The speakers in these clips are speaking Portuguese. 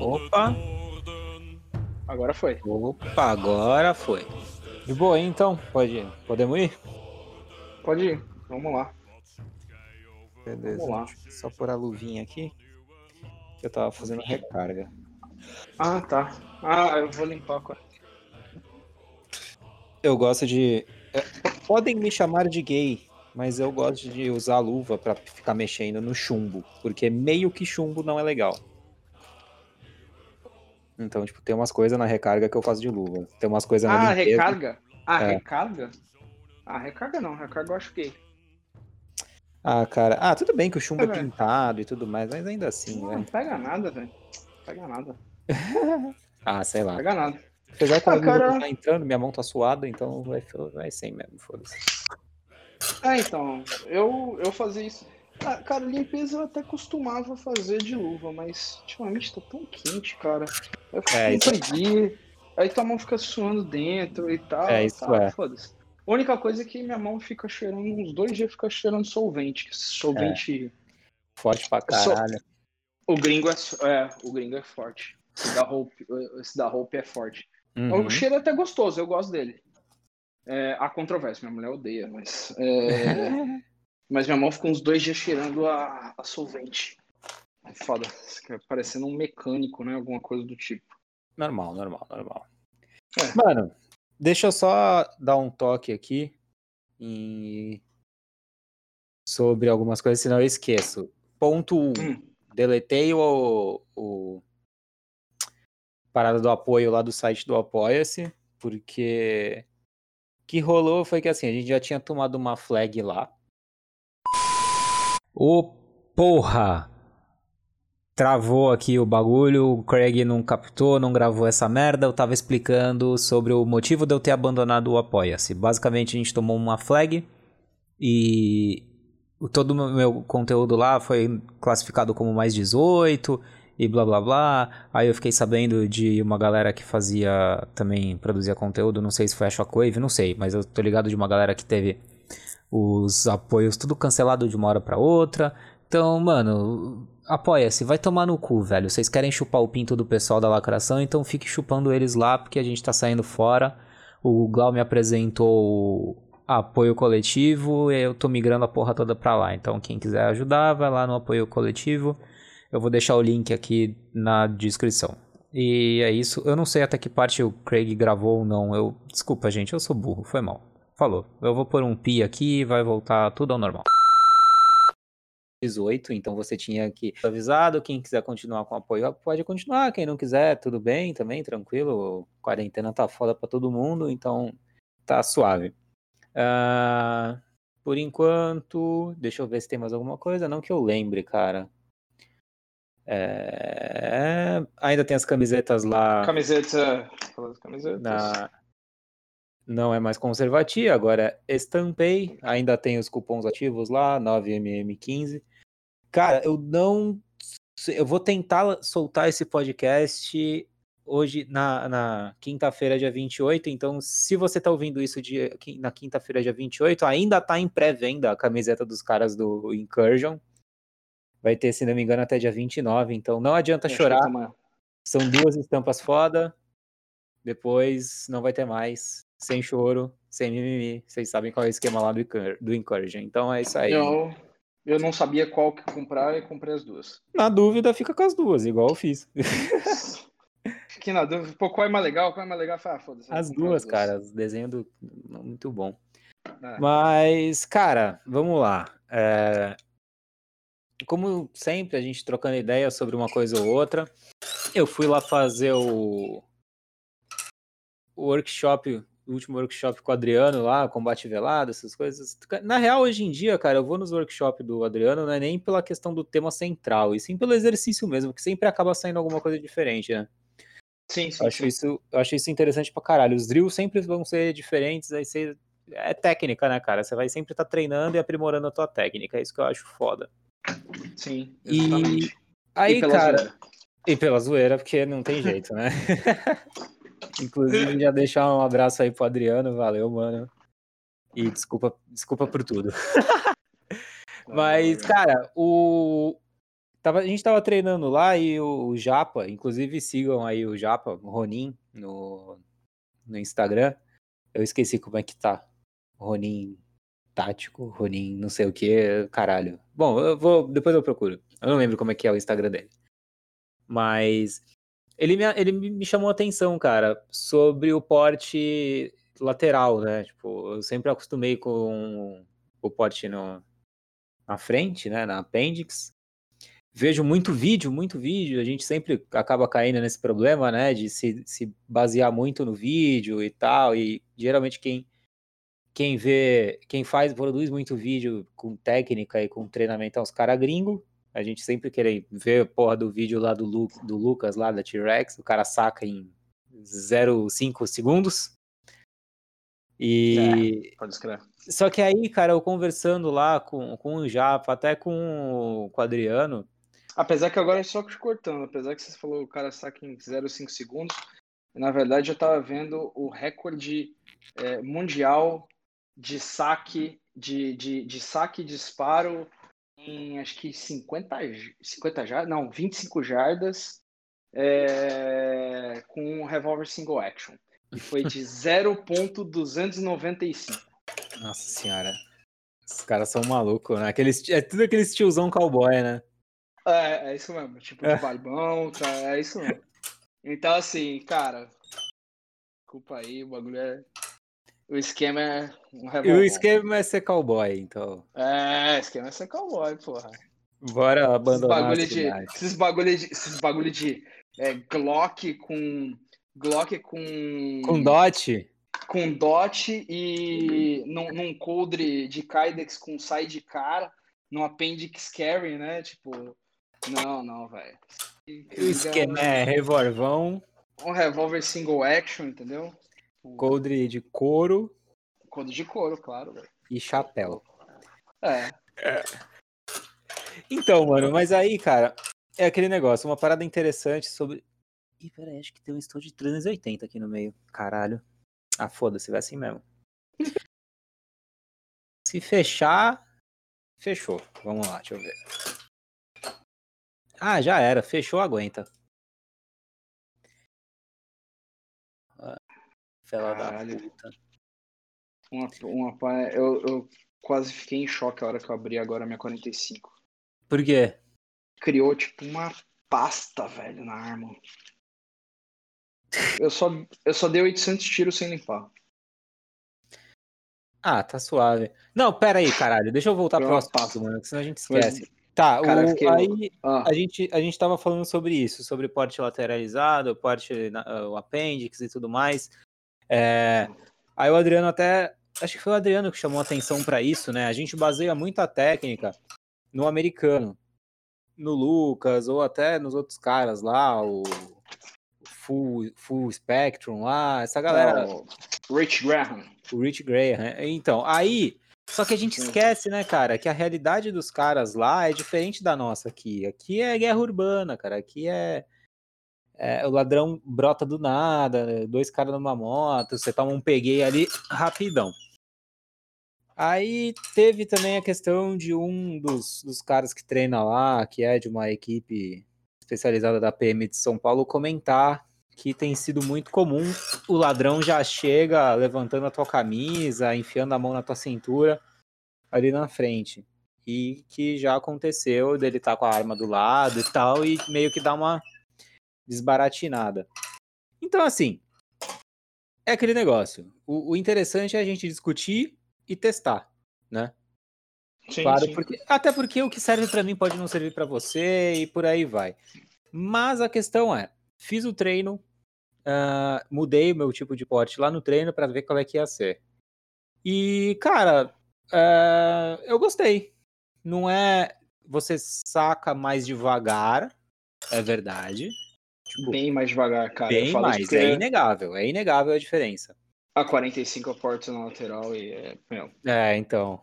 Opa! Agora foi. Opa, agora foi. De boa, hein, então? Pode, podemos ir? Pode ir. Vamos lá. Beleza. Vamos lá. Só pôr a luvinha aqui. Que eu tava fazendo recarga. Ah, tá. Ah, eu vou limpar com Eu gosto de. é, Podem me chamar de gay, mas eu gosto de usar a luva pra ficar mexendo no chumbo. Porque meio que chumbo não é legal. Então, tipo, tem umas coisas na recarga que eu faço de luva. Tem umas coisas na Ah, limpeza. recarga? Ah, É. recarga? Ah, recarga não. Recarga eu acho que. Ah, cara. Ah, tudo bem que o chumbo É, é pintado e tudo mais, mas ainda assim, Não, né? não pega nada, velho. Pega nada. Ah, sei lá. Pega nada. Apesar que Ah, cara- tá entrando, minha mão tá suada, então vai, vai sem mesmo, foda-se. É, então, eu, eu fazia isso. Ah, cara, limpeza eu até costumava fazer de luva, mas ultimamente tá tão quente, cara. Eu fico É, com isso- preguiça, aí tua mão fica suando dentro e tal. É, isso tá, é. Foda-se. A única coisa é que minha mão fica cheirando, uns dois dias fica cheirando solvente. que Solvente. Forte pra caralho. O gringo é, é, o gringo é forte. Esse da Hope, esse da Hope é forte. Uhum. O cheiro é até gostoso, eu gosto dele. É, há controvérsia, minha mulher odeia, mas. é, mas minha mão ficou uns dois dias cheirando a, a solvente. É foda. Parecendo um mecânico, né? Alguma coisa do tipo. Normal, normal, normal. É. Mano, deixa eu só dar um toque aqui em... sobre algumas coisas, senão eu esqueço. Ponto 1. Um, Hum. deletei o, o parada do apoio lá do site do Apoia-se, porque o que rolou foi que assim, a gente já tinha tomado uma flag lá. Ô porra! Travou aqui o bagulho, o Craig não captou, não gravou essa merda. Eu tava explicando sobre o motivo de eu ter abandonado o Apoia-se. Basicamente, a gente tomou uma flag e todo o meu conteúdo lá foi classificado como mais 18 e blá blá blá. Aí eu fiquei sabendo de uma galera que fazia também, produzia conteúdo, não sei se foi a Shockwave, não sei, mas eu tô ligado de uma galera que teve os apoios tudo cancelado de uma hora pra outra. Então, mano, apoia-se, vai tomar no cu, velho. Vocês querem chupar o pinto do pessoal da lacração, então fique chupando eles lá, porque a gente tá saindo fora. O Glau me apresentou apoio coletivo e eu tô migrando a porra toda pra lá. Então, quem quiser ajudar, vai lá no apoio coletivo. Eu vou deixar o link aqui na descrição. E é isso. Eu não sei até que parte o Craig gravou ou não. Eu, desculpa, gente, eu sou burro, foi mal. Falou. Eu vou pôr um pi aqui e vai voltar tudo ao normal. 18, então você tinha que avisado, quem quiser continuar com apoio pode continuar, quem não quiser, tudo bem também, tranquilo, quarentena tá foda pra todo mundo, então tá suave. Ah, por enquanto, deixa eu ver se tem mais alguma coisa, não que eu lembre, cara. É, ainda tem as camisetas lá Camiseta. Camisetas. na não é mais conservatia, agora é estampei, ainda tem os cupons ativos lá, 9mm15. Cara, eu não eu vou tentar soltar esse podcast hoje na, na quinta-feira, dia 28, então se você tá ouvindo isso quin- na quinta-feira, dia 28, ainda tá em pré-venda a camiseta dos caras do Incursion. Vai ter, se não me engano, até dia 29, então não adianta que chorar. São duas estampas foda. Depois não vai ter mais. Sem choro, sem mimimi. Vocês sabem qual é o esquema lá do, Incursion. Então é isso aí. Eu, eu não sabia qual que comprar e comprei as duas. Na dúvida, fica com as duas, igual eu fiz. Fiquei na dúvida. Pô, qual é mais legal? Qual é mais legal? Ah, foda-se. As duas, cara. Os desenhos do... muito bom. É. Mas, cara, vamos lá. É, Como sempre, a gente trocando ideia sobre uma coisa ou outra. Eu fui lá fazer o, o workshop, o último workshop com o Adriano lá, combate velado, essas coisas. Na real, hoje em dia, cara, eu vou nos workshops do Adriano, não é nem pela questão do tema central, e sim pelo exercício mesmo, que sempre acaba saindo alguma coisa diferente, né? Sim, sim. Eu acho sim. isso, acho isso interessante pra caralho. Os drills sempre vão ser diferentes, aí você. É técnica, né, cara? Você vai sempre estar treinando e aprimorando a tua técnica. É isso que eu acho foda. Sim, E exatamente. aí, E cara. zoeira. E pela zoeira, porque não tem jeito, né? Inclusive, já deixar um abraço aí pro Adriano, valeu, mano. E desculpa, desculpa por tudo. Mas, cara, o. Tava, a gente tava treinando lá e o, o Japa, inclusive sigam aí o Japa, o Ronin, no, no Instagram. Eu esqueci como é que tá. Ronin tático, Ronin não sei o que, caralho. Bom, eu vou, depois eu procuro. Eu não lembro como é que é o Instagram dele. Mas ele me, ele me chamou a atenção, cara, sobre o porte lateral, né? Tipo, eu sempre acostumei com o porte no, na frente, né? Na appendix. Vejo muito vídeo, muito vídeo. A gente sempre acaba caindo nesse problema, né? De se, se basear muito no vídeo e tal. E geralmente quem, quem vê, quem faz, produz muito vídeo com técnica e com treinamento é os caras gringos. A gente sempre quer ver a porra do vídeo lá do, Lu, do Lucas, lá da T-Rex. O cara saca em 0,5 segundos. E. É, pode escrever. Só que aí, cara, eu conversando lá com, com o Japa, até com, com o Adriano. Apesar que agora é só te cortando, apesar que você falou o cara saca em 0,5 segundos, na verdade eu tava vendo o recorde é, mundial de saque, de, de, de saque e disparo em acho que 50, 50 jardas, não, 25 jardas é, com um revólver single action. E foi de 0.295. Nossa senhora. Os caras são malucos, né? Aqueles, é tudo aqueles tiozão cowboy, né? É, é isso mesmo. Tipo, de barbão, tá, é isso mesmo. Então, assim, cara, desculpa aí, o bagulho é. O esquema é um revólver. E o esquema é ser cowboy, então. É, o esquema é ser cowboy, porra. Bora abandonar esses bagulho de, esses bagulho de, esses bagulho de é, Glock com Glock com. Com dot? Com dot e num, num coldre de Kydex com sidecar, no appendix carry, né? Tipo, não, não, velho. O esquema é revolvão. Um revólver single action, entendeu? Coldre de couro. Coldre de couro, claro, velho. E chapéu. É. é. Então, mano, mas aí, cara, é aquele negócio, uma parada interessante sobre Ih, peraí, acho que tem um estouro de 380 aqui no meio. Caralho. Ah, foda-se, vai assim mesmo. Se fechar, fechou. Vamos lá, deixa eu ver. Ah, já era. Fechou, aguenta. Fela Caralho. da puta. Uma, uma, eu, eu quase fiquei em choque a hora que eu abri agora a minha 45. Por quê? Criou, tipo, uma pasta, velho, na arma. Eu só, eu só dei 800 tiros sem limpar. Ah, tá suave. Não, pera aí, caralho. Deixa eu voltar pro assunto, mano, senão a gente esquece. Mas, tá, cara, o, aí ah. a, gente, a gente tava falando sobre isso, sobre porte lateralizado, porte, o apêndice e tudo mais. É, aí o Adriano até, acho que foi o Adriano que chamou atenção para isso, né? A gente baseia muita técnica no americano, no Lucas, ou até nos outros caras lá, o Full, Full Spectrum lá, essa galera. Oh, Rich Graham. O Rich Graham. Então, aí. Só que a gente esquece, né, cara, que a realidade dos caras lá é diferente da nossa aqui. Aqui é guerra urbana, cara. Aqui é. É o ladrão brota do nada, dois caras numa moto, você toma um peguei ali rapidão. Aí teve também a questão de um dos, dos caras que treina lá, que é de uma equipe especializada da PM de São Paulo, comentar que tem sido muito comum. O ladrão já chega levantando a tua camisa, enfiando a mão na tua cintura ali na frente. E que já aconteceu dele estar tá com a arma do lado e tal, e meio que dá uma desbaratinada. Então, assim, é aquele negócio. O, o interessante é a gente discutir e testar, né? Sim, claro, sim. Porque, até porque o que serve para mim pode não servir para você e por aí vai. Mas a questão é, Fiz o treino, uh, mudei o meu tipo de porte lá no treino para ver qual é que ia ser. E, cara, uh, eu gostei. Não é. Você saca mais devagar, é verdade. Tipo, bem mais devagar, cara. Bem mais, é inegável. É inegável a diferença. A 45 é porte na lateral e é. Meu. É, então.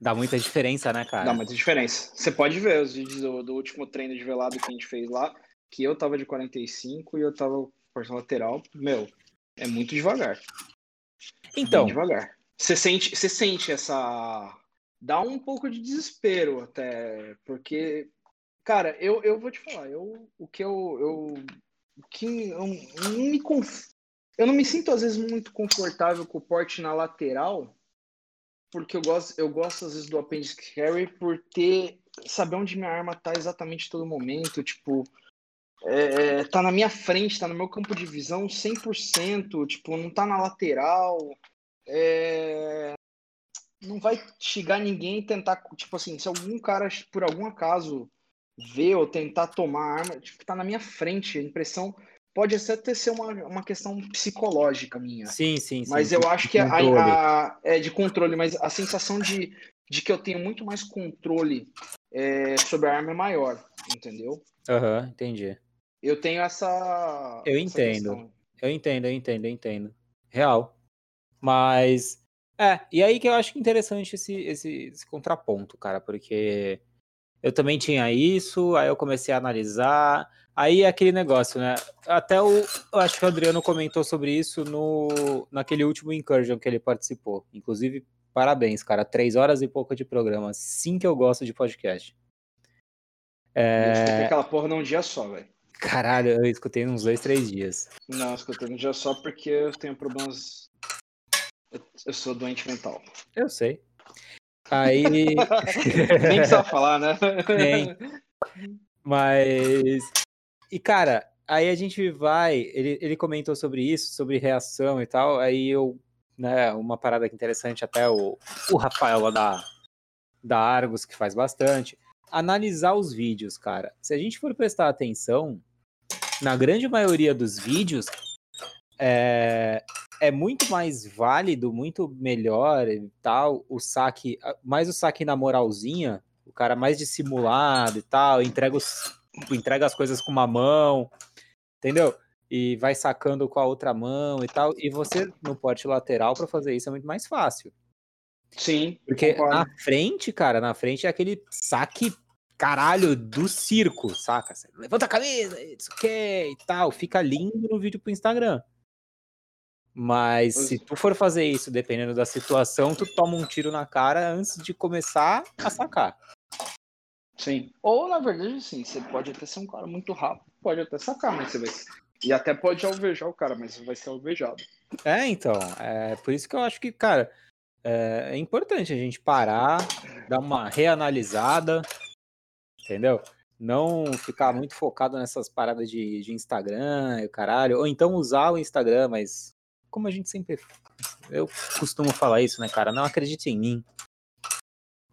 Dá muita diferença, né, cara? Dá muita diferença. Você pode ver os vídeos do, do último treino de velado que a gente fez lá que eu tava de 45 e eu tava porção lateral, meu, é muito devagar. Então. Bem devagar. Você sente, você sente essa. Dá um pouco de desespero até, porque Cara, eu, eu vou te falar, eu, o que eu, eu o que eu, eu não me conf... eu não me sinto às vezes muito confortável com o porte na lateral, porque eu gosto, eu gosto às vezes do appendix carry por ter saber onde minha arma tá exatamente todo momento, tipo, é, tá na minha frente, tá no meu campo de visão 100%, tipo, não tá na lateral, é, não vai chegar ninguém e tentar, tipo assim, se algum cara, por algum acaso, ver ou tentar tomar a arma, tipo, tá na minha frente, a impressão pode até ser uma, uma questão psicológica minha. Sim, sim, sim. Mas eu acho que a, a, é de controle, mas a sensação de, de que eu tenho muito mais controle é, sobre a arma é maior, entendeu? Aham, uhum, entendi. Eu tenho essa. Eu entendo. Eu entendo, eu entendo, eu entendo. Real. Mas. É, e aí que eu acho interessante esse, esse, esse contraponto, cara, porque eu também tinha isso, aí eu comecei a analisar. Aí é aquele negócio, né? Até o. Eu acho que o Adriano comentou sobre isso no, naquele último Incursion que ele participou. Inclusive, parabéns, cara. Três horas e pouco de programa. Sim que eu gosto de podcast. É... aquela porra num dia só, velho. Caralho, eu escutei uns dois, três dias. Não, eu escutei num dia só porque eu tenho problemas. Eu sou doente mental. Eu sei. Aí. Nem precisa falar, né? Nem. Mas. E, cara, aí a gente vai. Ele, ele comentou sobre isso, sobre reação e tal. Aí eu. Né, uma parada interessante, até o, o Rafael lá da, da Argos, que faz bastante. Analisar os vídeos, cara. Se a gente for prestar atenção, na grande maioria dos vídeos, é, é muito mais válido, muito melhor e tal, o saque, mais o saque na moralzinha, o cara mais dissimulado e tal, entrega, os, entrega as coisas com uma mão, entendeu? E vai sacando com a outra mão e tal. E você no porte lateral para fazer isso é muito mais fácil. Sim. Porque concordo. na frente, cara, na frente é aquele saque caralho do circo, saca? Você levanta a camisa, isso que e tal. Fica lindo no vídeo pro Instagram. Mas se tu for fazer isso, dependendo da situação, tu toma um tiro na cara antes de começar a sacar. Sim. Ou, na verdade, sim, você pode até ser um cara muito rápido, pode até sacar, mas você vai. E até pode alvejar o cara, mas vai ser alvejado. É, então. É por isso que eu acho que, cara, é, é importante a gente parar, dar uma reanalisada, entendeu? Não ficar muito focado nessas paradas de, de Instagram e o caralho. Ou então usar o Instagram, mas como a gente sempre. Eu costumo falar isso, né, cara? Não acredite em mim.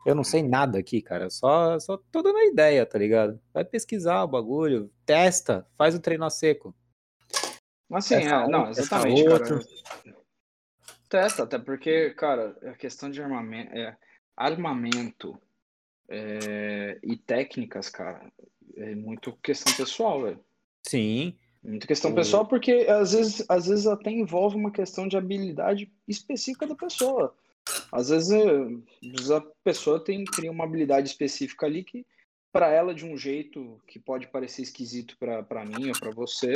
Eu não sei nada aqui, cara. Só, só tô dando a ideia, tá ligado? Vai pesquisar o bagulho, testa, faz o treino a seco. Assim, é, não, exatamente, cara. Testa, até porque, cara, a questão de armamento, é, armamento é, e técnicas, cara, é muito questão pessoal, velho. Sim. Muita questão pessoal, porque às vezes, às vezes até envolve uma questão de habilidade específica da pessoa. Às vezes a pessoa tem, tem uma habilidade específica ali que, para ela, de um jeito que pode parecer esquisito para mim ou para você,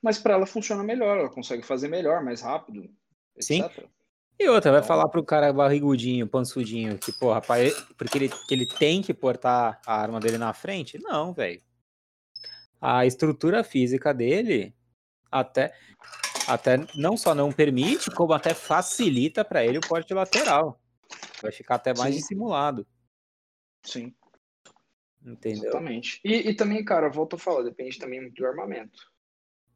mas para ela funciona melhor, ela consegue fazer melhor, mais rápido, etc. Sim. E outra, vai então falar pro cara barrigudinho, pansudinho, que, porra, porque ele, que ele tem que portar a arma dele na frente? Não, velho a estrutura física dele até, até não só não permite, como até facilita para ele o porte lateral. Vai ficar até mais Sim. dissimulado. Sim. Entendeu? Exatamente. E, e, também, cara, volto a falar, depende também muito do armamento.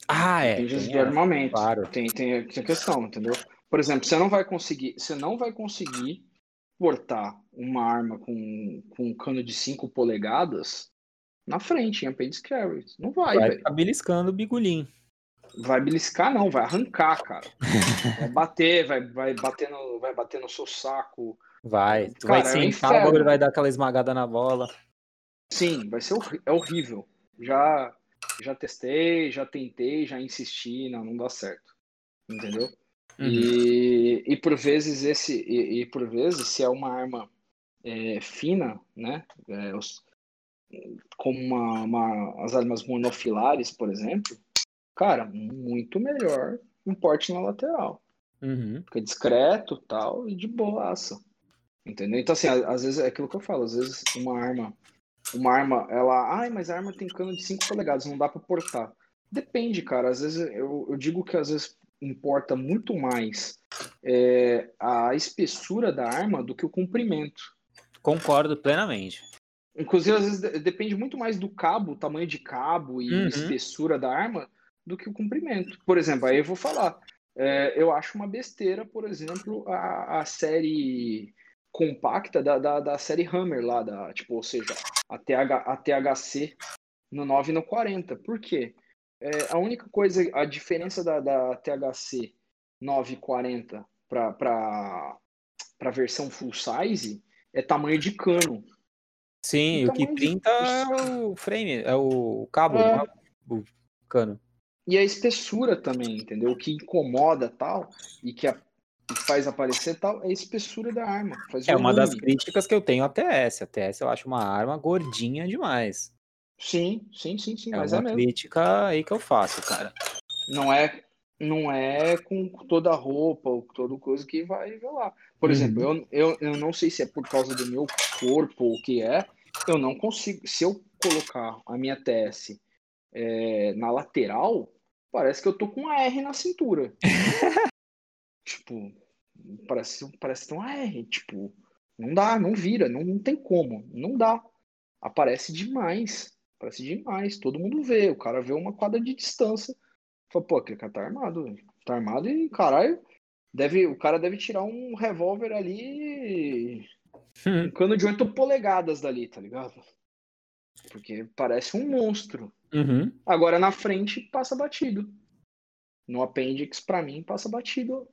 Ah, é. Depende do armamento. Claro. Tem, tem, tem questão, entendeu? Por exemplo, você não vai conseguir, você não vai conseguir portar uma arma com, com um cano de 5 polegadas na frente, em Appendix Carry. Não vai, Vai ficar beliscando o bigulim. Vai beliscar, não, vai arrancar, cara. vai bater, vai, vai, bater no, vai bater no seu saco. Vai, tu cara, vai é sentar, o bagulho vai dar aquela esmagada na bola. Sim, vai ser é horrível. Já, já testei, já tentei, já insisti, não, não dá certo. Entendeu? Uhum. E, e por vezes esse e, e, por vezes se é uma arma é, fina, né? É, os, como uma, uma, as armas monofilares, por exemplo, cara, muito melhor um porte na lateral. Uhum. Fica discreto tal, e de boaça. Entendeu? Então, assim, às vezes é aquilo que eu falo, às vezes uma arma uma arma, ela, ai, mas a arma tem cano de 5 polegadas, não dá para portar. Depende, cara. Às vezes eu, eu digo que às vezes importa muito mais é, a espessura da arma do que o comprimento. Concordo plenamente. Inclusive, às vezes depende muito mais do cabo, tamanho de cabo e uhum. espessura da arma do que o comprimento. Por exemplo, aí eu vou falar. É, eu acho uma besteira, por exemplo, a, a série compacta da, da, da, série Hammer lá, da, tipo, ou seja, a, TH, a THC no 9 e no 40. Por quê? É, a única coisa, a diferença da, da THC 940 para a versão full size é tamanho de cano. Sim, o, o que pinta de... é o frame, é o cabo, é... é o cano. E a espessura também, entendeu? O que incomoda tal e que, a, que faz aparecer tal é a espessura da arma. é uma das críticas que eu tenho à TS. A TS eu acho uma arma gordinha demais. Sim, sim, sim, sim. É mas uma é mesmo. crítica aí que eu faço, cara. Não é, não é com toda a roupa ou toda coisa que vai lá. Por uhum. exemplo, eu, eu, eu não sei se é por causa do meu corpo ou o que é, eu não consigo. Se eu colocar a minha TS é, na lateral, parece que eu tô com uma R na cintura. tipo, parece, parece ter uma R. Tipo, não dá, não vira, não, não tem como, não dá. Aparece demais, aparece demais. Todo mundo vê, o cara vê uma quadra de distância. Fala, pô, aquele cara tá armado, tá armado e caralho, deve, o cara deve tirar um revólver ali, um cano de 8 polegadas dali, tá ligado? Porque parece um monstro. Uhum. Agora na frente passa batido. No apêndice, para mim, passa batido.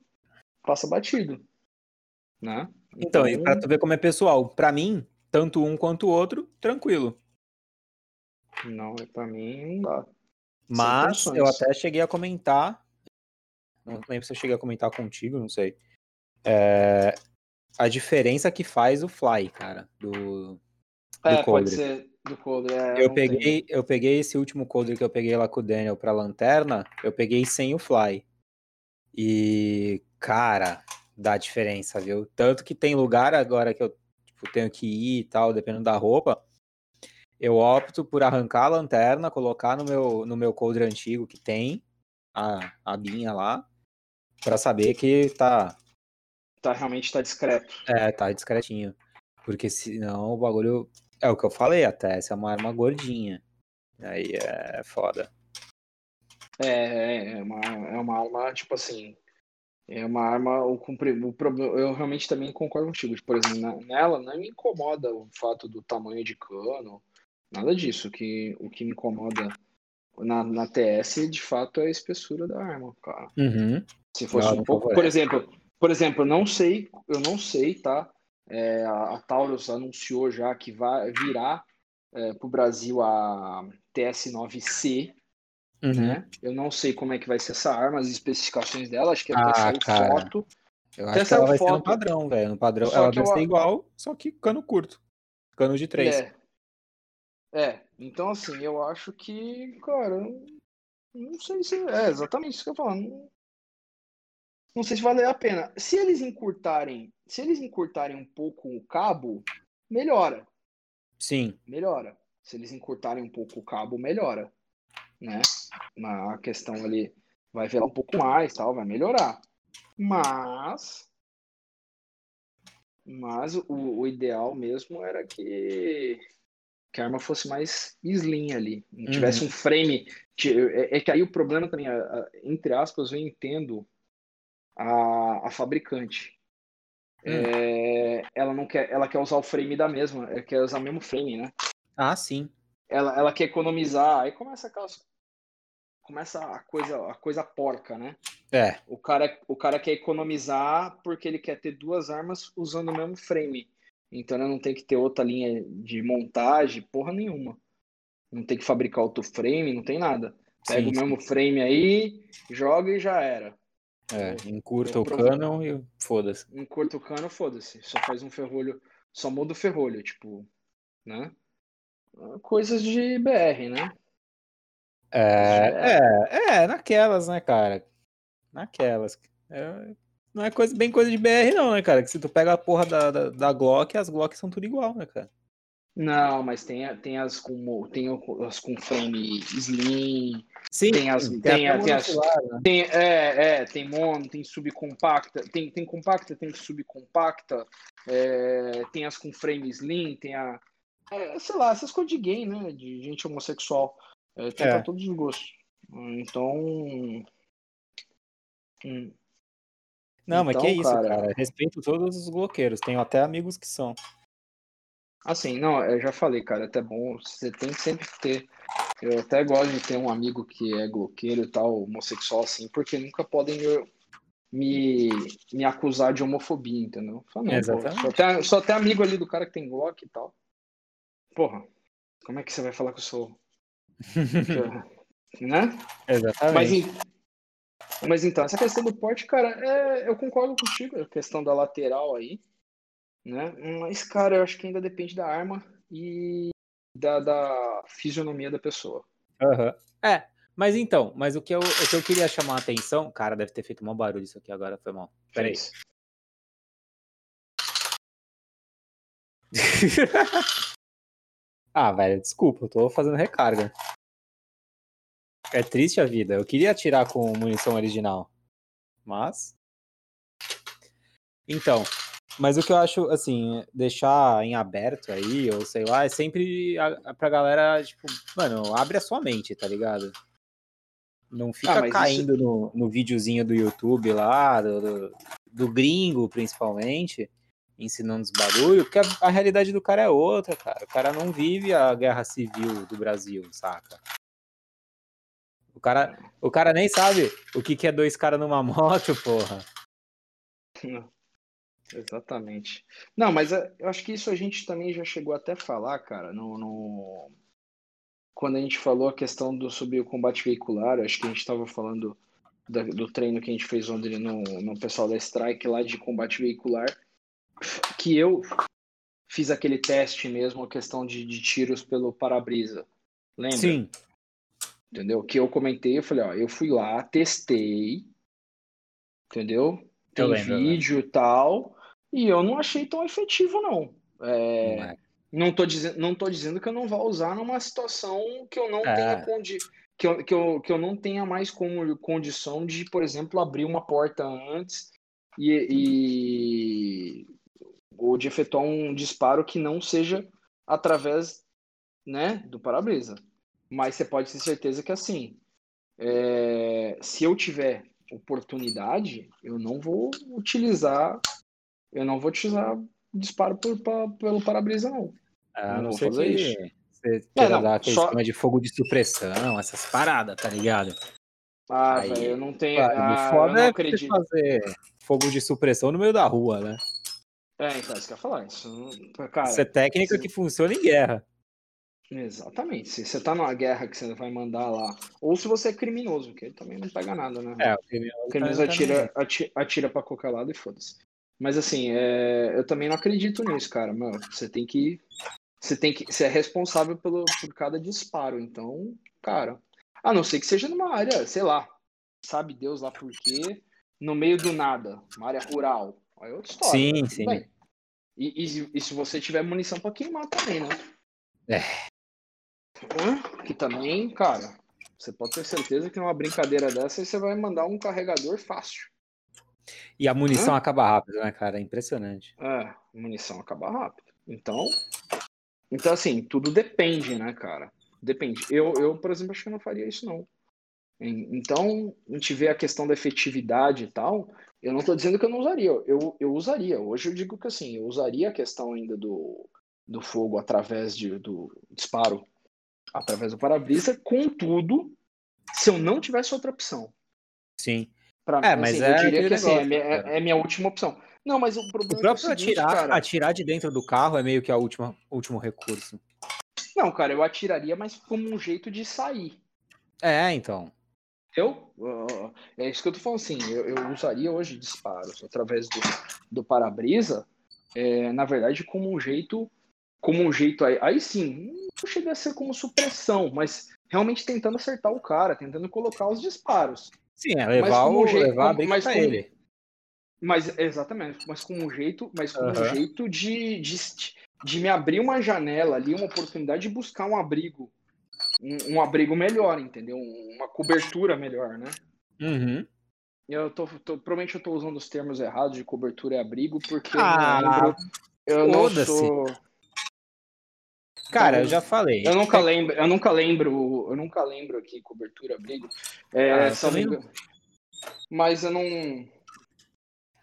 Passa batido. Né? Então, então e pra tu ver como é pessoal, para mim, tanto um quanto o outro, tranquilo. Não, para mim não dá. Mas eu até cheguei a comentar. Não lembro se eu cheguei a comentar contigo, não sei. É, a diferença que faz o Fly, cara, do. do é, pode ser do coldre. É, eu, peguei, eu peguei esse último coldre que eu peguei lá com o Daniel pra lanterna, eu peguei sem o fly. E, cara, dá diferença, viu? Tanto que tem lugar agora que eu tipo, tenho que ir e tal, dependendo da roupa. Eu opto por arrancar a lanterna, colocar no meu, no meu coldre antigo que tem a, a binha lá, para saber que tá. Tá, realmente tá discreto. É, tá discretinho. Porque senão o bagulho é o que eu falei até, essa é uma arma gordinha. Aí é foda. É, é, é uma, é uma arma, tipo assim. É uma arma. O, o problema, eu realmente também concordo contigo. Por exemplo, na, nela não me incomoda o fato do tamanho de cano, nada disso. Que, o que me incomoda na, na TS, de fato, é a espessura da arma, cara. Uhum. Se fosse não, um pouco. Por exemplo, por exemplo, eu não sei, eu não sei, tá? É, a, Taurus anunciou já que vai virar é, para o Brasil a TS9C. Uhum. Né? Eu não sei como é que vai ser essa arma, as especificações dela, acho que até ah, saiu cara. foto. Eu acho que ela vai foto. ser no padrão, velho. No padrão, só ela vai ser igual, só que cano curto. Cano de 3. É. é, então assim, eu acho que, cara, não sei se. É exatamente isso que eu tô falando não sei se vale a pena. Se eles encurtarem, se eles encurtarem um pouco o cabo, melhora. Sim. Melhora. Se eles encurtarem um pouco o cabo, melhora. Né? Na questão ali vai velar um pouco mais, tal, vai melhorar. Mas mas o, o ideal mesmo era que que a arma fosse mais slim ali, não tivesse uhum. um frame. É, é, que aí o problema também, entre aspas, eu entendo a, a fabricante. Hum. É, ela não quer, ela quer usar o frame da mesma, ela quer usar o mesmo frame, né? Ah, sim. Ela, ela quer economizar, aí começa aquelas começa a coisa a coisa porca, né? É. O cara o cara quer economizar porque ele quer ter duas armas usando o mesmo frame. Então não tem que ter outra linha de montagem, porra nenhuma. Não tem que fabricar outro frame, não tem nada. Pega sim, o mesmo sim. frame aí, joga e já era. É, encurta o cano e foda-se. Encurta o cano, foda-se. Só faz um ferrolho, só muda o ferrolho, tipo, né? Coisas de BR, né? É, é, é, naquelas, né, cara? Naquelas. É, não é coisa, bem coisa de BR, não, né, cara? Que se tu pega a porra da, da, da Glock, as Glocks são tudo igual, né, cara? Não, mas tem, tem as com tem as com frame slim, Sim, tem as tem, tem, tem as né? tem é, é, tem mono, tem subcompacta, tem tem compacta, tem subcompacta, é, tem as com frame slim, tem a é, sei lá, essas coisas de gay, né, de gente homossexual. É, tem É. pra todos os gostos. Então, hum, Não, mas Então, que isso, cara- cara. Respeito todos os bloqueiros. Tenho até amigos que são. Assim, não, eu já falei, cara, é até bom, você tem que sempre ter. Eu até gosto de ter um amigo que é gloqueiro e tal, homossexual assim, porque nunca podem me, me acusar de homofobia, entendeu? Fala, não, pô, Exatamente. só, tem, só tem amigo ali do cara que tem glock e tal. Porra, como é que você vai falar que eu sou. né? Mas, Exatamente. em- mas então, essa questão do porte, cara, é, eu concordo contigo, a questão da lateral aí, né? Mas, cara, eu acho que ainda depende da arma e da, da fisionomia da pessoa. Aham. É, mas então, mas o que, eu, o que eu queria chamar a atenção. Cara, deve ter feito um barulho isso aqui agora, foi mal. Peraí. Ah, velho, desculpa, eu tô fazendo recarga. É triste a vida. Eu queria atirar com munição original. Mas. Então. Mas o que eu acho, assim, deixar em aberto aí, ou sei lá, é sempre a, a- pra galera, tipo, mano, abre a sua mente, tá ligado? Não fica Ah, mas isso- caindo no, no videozinho do YouTube lá, do, do, do gringo, principalmente, ensinando os bagulho, porque a, a realidade do cara é outra, cara. O cara não vive a guerra civil do Brasil, saca? O cara, o cara nem sabe o que, que é dois caras numa moto, porra. Exatamente. Não, mas é, eu acho que isso a gente também já chegou até a falar, cara, no, no- quando a gente falou a questão do sobre o combate veicular, acho que a gente estava falando da- do treino que a gente fez ontem no, no pessoal da Strike lá de combate veicular, que eu fiz aquele teste mesmo, a questão de, de tiros pelo para-brisa. Lembra? Sim, entendeu? Que eu comentei, eu falei, ó, eu fui lá, testei, entendeu? Tem lembro, vídeo e tal, e eu não achei tão efetivo, não. É, não é. não tô dizendo, não tô dizendo que eu não vou usar numa situação que eu não É. tenha condi que eu, que, eu, que eu não tenha mais como condição de, por exemplo, abrir uma porta antes e, e ou de efetuar um disparo que não seja através, né, do para-brisa. Mas você pode ter certeza que assim, é, se eu tiver oportunidade, eu não vou utilizar, eu não vou utilizar disparo por, pa- pelo para-brisa, não. A não não vou ser fazer isso. você queira não, dar aquele só- de fogo de supressão, essas paradas, tá ligado? Ah, Aí, velho, eu não tenho. Ah, o eu foda não é acredito. fazer fogo de supressão no meio da rua, né? É, então, isso que eu ia falar. Isso, cara, Isso é técnica que funciona em guerra. exatamente. Se você tá numa guerra que você vai mandar lá, ou se você é criminoso, que aí também não pega nada, né? É, o criminoso O criminoso tá no- atira, ati- atira pra qualquer lado e foda-se. Mas assim, é, eu também não acredito nisso, cara. Mano, você tem que. Você tem que. Você é responsável pelo, por cada disparo. Então, cara. A não ser que seja numa área, sei lá. Sabe Deus lá por quê? No meio do nada. Uma área rural. Aí é outra história. Sim, tudo sim. bem. E, e- e se você tiver munição pra queimar também, né? É. Que também, cara. Você pode ter certeza que numa brincadeira dessa você vai mandar um carregador fácil. E a munição acaba rápido, né, cara? É impressionante. É, munição acaba rápido. Então, então assim, tudo depende, né, cara? Depende. Eu, eu, por exemplo, acho que eu não faria isso, não. Então, a gente vê a questão da efetividade e tal. Eu não tô dizendo que eu não usaria. Eu, eu usaria. Hoje eu digo que assim, eu usaria a questão ainda do, do fogo através de, do disparo através do para-brisa. Contudo, se eu não tivesse outra opção. Sim. Pra, É, mas eu é diria aquele que assim, é, negócio, minha, é- cara. é minha última opção. Não, mas o problema O próprio é que é o seguinte, atirar, cara. atirar de dentro do carro é meio que a última, último recurso. Não, cara, eu atiraria, mas como um jeito de sair. É, então. Eu? É isso que eu tô falando assim. Eu, eu usaria hoje disparos através do, do para-brisa, é, na verdade, como um jeito. Como um jeito aí. Aí sim, não chega a ser como supressão, mas realmente tentando acertar o cara, tentando colocar os disparos. Sim, é levar, como o, um jeito- levar a como- briga mas pra como- ele. Mas, exatamente, mas como um jeito, mas como um Aham. jeito de, de, de me abrir uma janela ali, uma oportunidade de buscar um abrigo, um, um abrigo melhor, entendeu? Uma cobertura melhor, né? Uhum. Eu tô, tô, provavelmente eu tô usando os termos errados de cobertura e abrigo, porque ah, eu não lembro. Eu não sou. Cara, eu já falei. Eu nunca lembro, eu nunca lembro, eu nunca lembro aqui cobertura abrigo. É, ah, também... Mas eu não.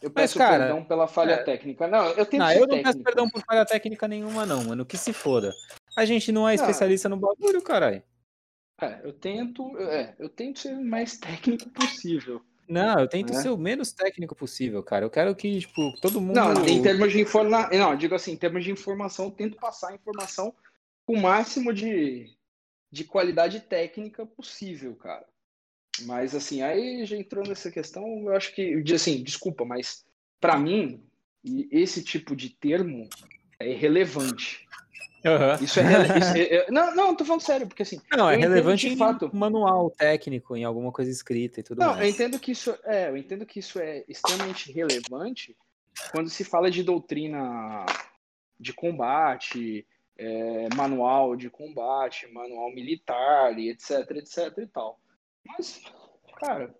Eu peço Mas, cara, perdão pela falha é... técnica. Não, eu tenho Não, eu não técnico. peço perdão por falha técnica nenhuma, não, mano. Que se foda. A gente não é especialista no bagulho, caralho. É, eu tento, é, eu tento ser o mais técnico possível. Não, eu tento né? ser o menos técnico possível, cara. Eu quero que, tipo, todo mundo. Não, em termos de informação. Não, digo assim, em termos de informação, eu tento passar a informação com o máximo de, de qualidade técnica possível, cara. Mas assim, aí já entrou nessa questão, eu acho que, assim, desculpa, mas para mim, esse tipo de termo é irrelevante. Uhum. Isso, é, isso é, não, não, tô falando sério, porque assim. Não, é relevante de fato. em manual técnico, em alguma coisa escrita e tudo não, mais. eu entendo que isso é, eu entendo que isso é extremamente relevante quando se fala de doutrina de combate, é, manual de combate, manual militar e etc, etc e tal. Mas, cara,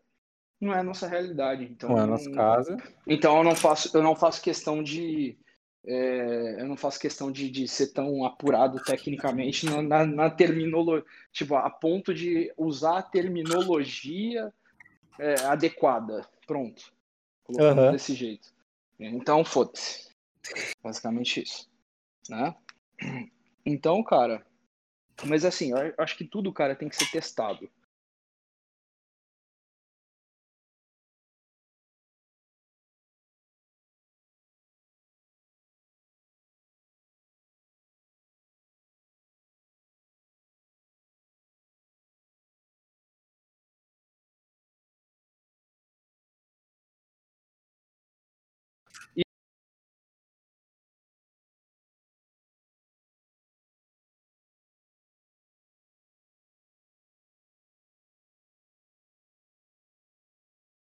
não é a nossa realidade. Então, não é a nossa casa. Então eu não faço, eu não faço questão de. É, eu não faço questão de, de ser tão apurado tecnicamente na, na, na terminologia, tipo, a ponto de usar a terminologia é, adequada. Pronto. Colocando uhum. desse jeito. Então, foda-se. Basicamente isso. Né? Então, cara. Mas assim, eu acho que tudo, cara, tem que ser testado.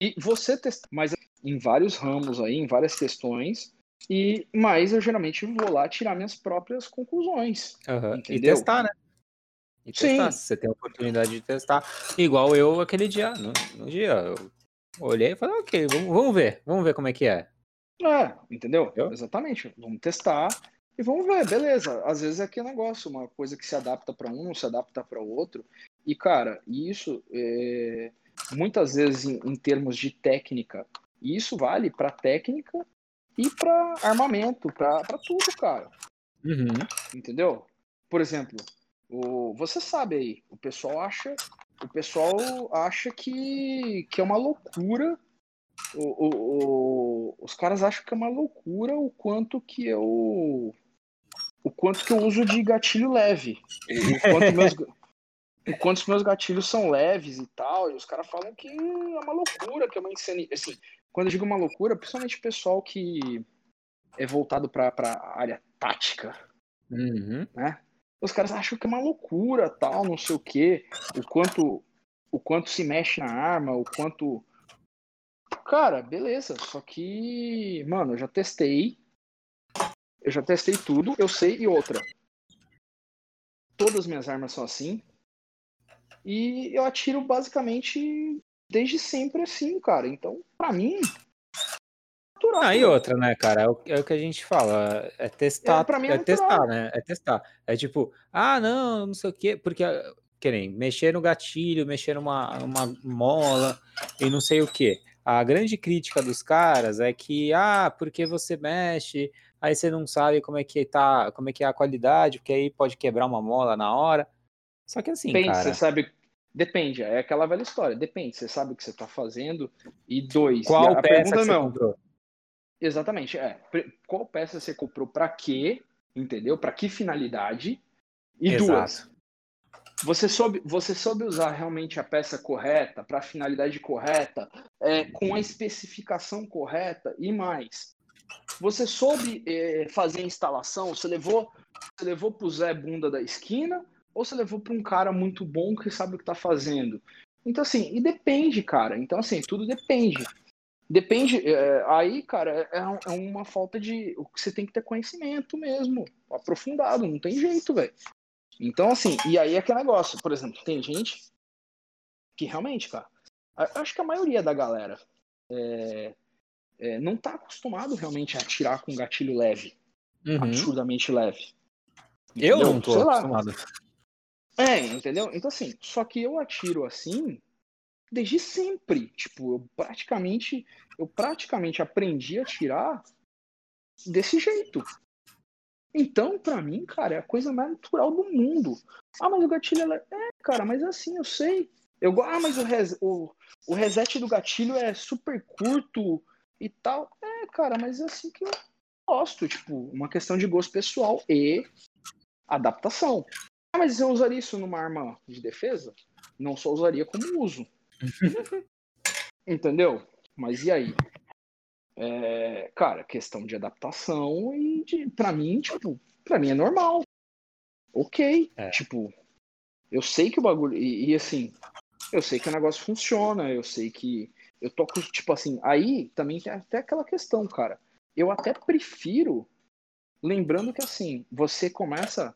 E você testa, mas em vários ramos aí, em várias questões, e mas eu geralmente vou lá tirar minhas próprias conclusões. Uhum. E testar, né? E testar, Sim. se você tem a oportunidade de testar. Igual eu aquele dia, no, no dia, eu olhei e falei, ok, vamos, vamos ver, vamos ver como é que é. É, entendeu? Eu? Exatamente. Vamos testar e vamos ver, beleza. Às vezes é aquele negócio, uma coisa que se adapta para um, não se adapta para outro. E, cara, isso é muitas vezes em, em termos de técnica. E isso vale para técnica e para armamento, para tudo, cara. Uhum. Entendeu? Por exemplo, o, você sabe aí, o pessoal acha, o pessoal acha que, que é uma loucura. O, o, o, os caras acham que é uma loucura o quanto que eu o quanto que eu uso de gatilho leve. O quanto meus, enquanto os meus gatilhos são leves e tal, e os caras falam que é uma loucura, que é uma insanidade. Assim, quando eu digo uma loucura, principalmente o pessoal que é voltado para a área tática, uhum. né? Os caras acham que é uma loucura, tal, não sei o quê, o quanto, o quanto se mexe na arma, o quanto. Cara, beleza, só que, mano, eu já testei, eu já testei tudo, eu sei e outra. Todas as minhas armas são assim, e eu atiro basicamente desde sempre assim, cara. Então, para mim. Natural, ah, e outra, né, cara? É o, é o, que a gente fala. É testar. É, pra mim é, é testar, né? É testar. É tipo, ah, não, não sei o quê. Porque, querem, mexer no gatilho, mexer numa uma mola e não sei o quê. A grande crítica dos caras é que, ah, porque você mexe, aí você não sabe como é que tá, como é que é a qualidade, porque aí pode quebrar uma mola na hora. Só que assim, depende, cara... Você sabe, depende, é aquela velha história. Depende, você sabe o que você está fazendo. E dois, qual a, a peça pergunta não. comprou? Exatamente, é. Qual peça você comprou para quê? Entendeu? Para que finalidade? E Exato. duas, você soube, você soube usar realmente a peça correta, para a finalidade correta, é, com a especificação correta e mais. Você soube é, fazer a instalação, você levou, você levou pro Zé Bunda da esquina ou você levou para um cara muito bom que sabe o que está fazendo. Então, assim, e depende, cara. Então, assim, tudo depende. Depende. É, aí, cara, é, é uma falta de. Você tem que ter conhecimento mesmo, aprofundado, não tem jeito, velho. Então, assim, e aí é que negócio. Por exemplo, tem gente que realmente, cara, acho que a maioria da galera é, é, não tá acostumado realmente a atirar com gatilho leve, uhum. absurdamente leve. Entendeu? Eu não tô Sei acostumado. Lá. É, entendeu? Então, assim, só que eu atiro assim desde sempre. Tipo, eu praticamente, eu praticamente aprendi a tirar desse jeito. Então, para mim, cara, é a coisa mais natural do mundo. Ah, mas o gatilho é. É, cara, mas assim, eu sei. Eu, ah, mas o, res, o, o reset do gatilho é super curto e tal. É, cara, mas é assim que eu gosto. Tipo, uma questão de gosto pessoal e adaptação. Ah, mas eu usaria isso numa arma de defesa? Não só usaria como uso. Entendeu? Mas e aí? É, cara, questão de adaptação e de, pra mim, tipo, pra mim é normal. Ok. É. Tipo, eu sei que o bagulho. E, e, assim, eu sei que o negócio funciona, eu sei que. Eu toco, tipo assim, aí também tem até aquela questão, cara. Eu até prefiro. Lembrando que assim, você começa.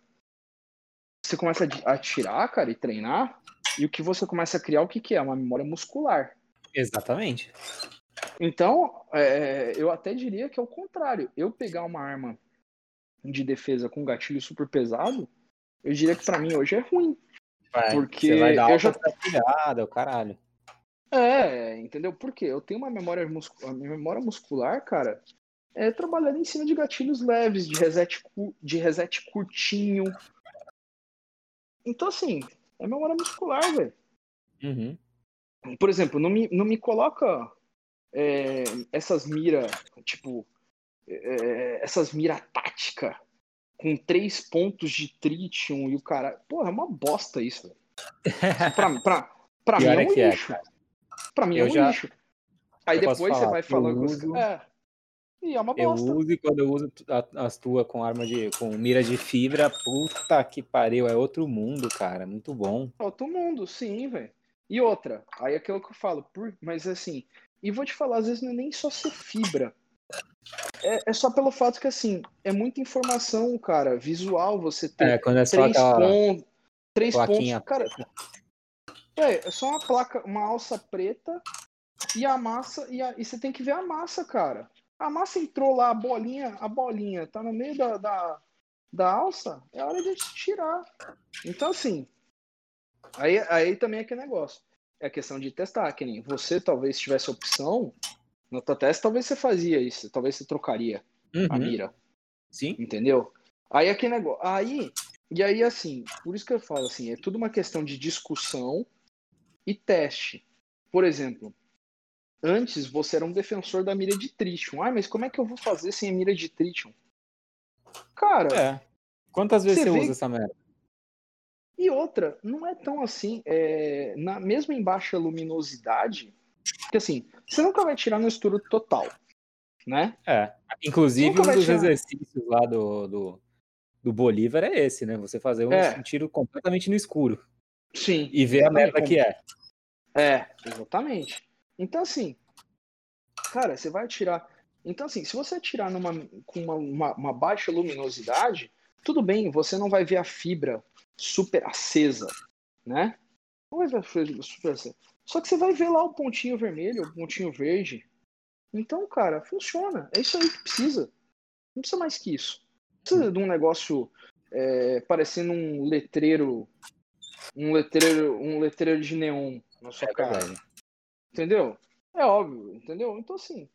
Você começa a tirar, cara, e treinar. E o que você começa a criar, o que, que é? Uma memória muscular. Exatamente. Então, é, eu até diria que é o contrário. Eu pegar uma arma de defesa com gatilho super pesado, eu diria que para mim hoje é ruim. Vai, porque você vai dar eu já pilhada, o caralho. É, entendeu? Porque eu tenho uma memória muscular, memória muscular, cara, é trabalhando em cima de gatilhos leves, de reset, de reset curtinho. Então, assim, é memória muscular, velho. Uhum. Por exemplo, não me, não me coloca é, essas mira, tipo, é, essas mira tática com três pontos de tritium e o cara. Porra, é uma bosta isso, velho. pra, pra, pra mim é um é, lixo. É, pra mim é um já... lixo. Aí depois você vai falando. Uso... É, e é uma bosta. Eu uso e quando eu uso as tuas com arma de. com mira de fibra, puta que pariu, é outro mundo, cara. Muito bom. Outro mundo, sim, velho. E outra, aí é aquilo que eu falo, por, mas assim, e vou te falar, às vezes não é nem só ser fibra. É, é só pelo fato que, assim, é muita informação, cara, visual, você tem é, quando é três, pontos, três pontos. Cara, é, é só uma placa, uma alça preta e a massa, e, a, e você tem que ver a massa, cara. A massa entrou lá, a bolinha, a bolinha tá no meio da, da, da alça, é hora de tirar. Então, assim, aí, aí também é que negócio. É questão de testar, que nem você talvez tivesse opção, no tua teste talvez você fazia isso, talvez você trocaria uhum. a mira. Sim. Entendeu? Aí é que negócio. Aí, e aí assim, por isso que eu falo assim, é tudo uma questão de discussão e teste. Por exemplo, Antes você era um defensor da mira de Tritium. Ah, mas como é que eu vou fazer sem a mira de Tritium? Cara. É. Quantas vezes você, você vê... usa essa merda? E outra, não é tão assim, é, na, mesmo em baixa luminosidade, que assim, você nunca vai tirar no estouro total, né? É. Inclusive, um dos tirar... exercícios lá do, do, do, Bolívar é esse, né? Você fazer um, é. tiro completamente no escuro. Sim. E ver a merda que é. É, exatamente. Então, assim, cara, você vai atirar. Então, assim, se você atirar numa, com uma, uma, uma baixa luminosidade, tudo bem, você não vai ver a fibra super acesa, né? Não vai ver a fibra super acesa. Só que você vai ver lá o pontinho vermelho, o pontinho verde. Então, cara, funciona. É isso aí que precisa. Não precisa mais que isso. Não precisa de um negócio é, parecendo um letreiro. Um letreiro, um letreiro de neon na sua é cara. Verdade. Entendeu? É óbvio, entendeu? Então, assim,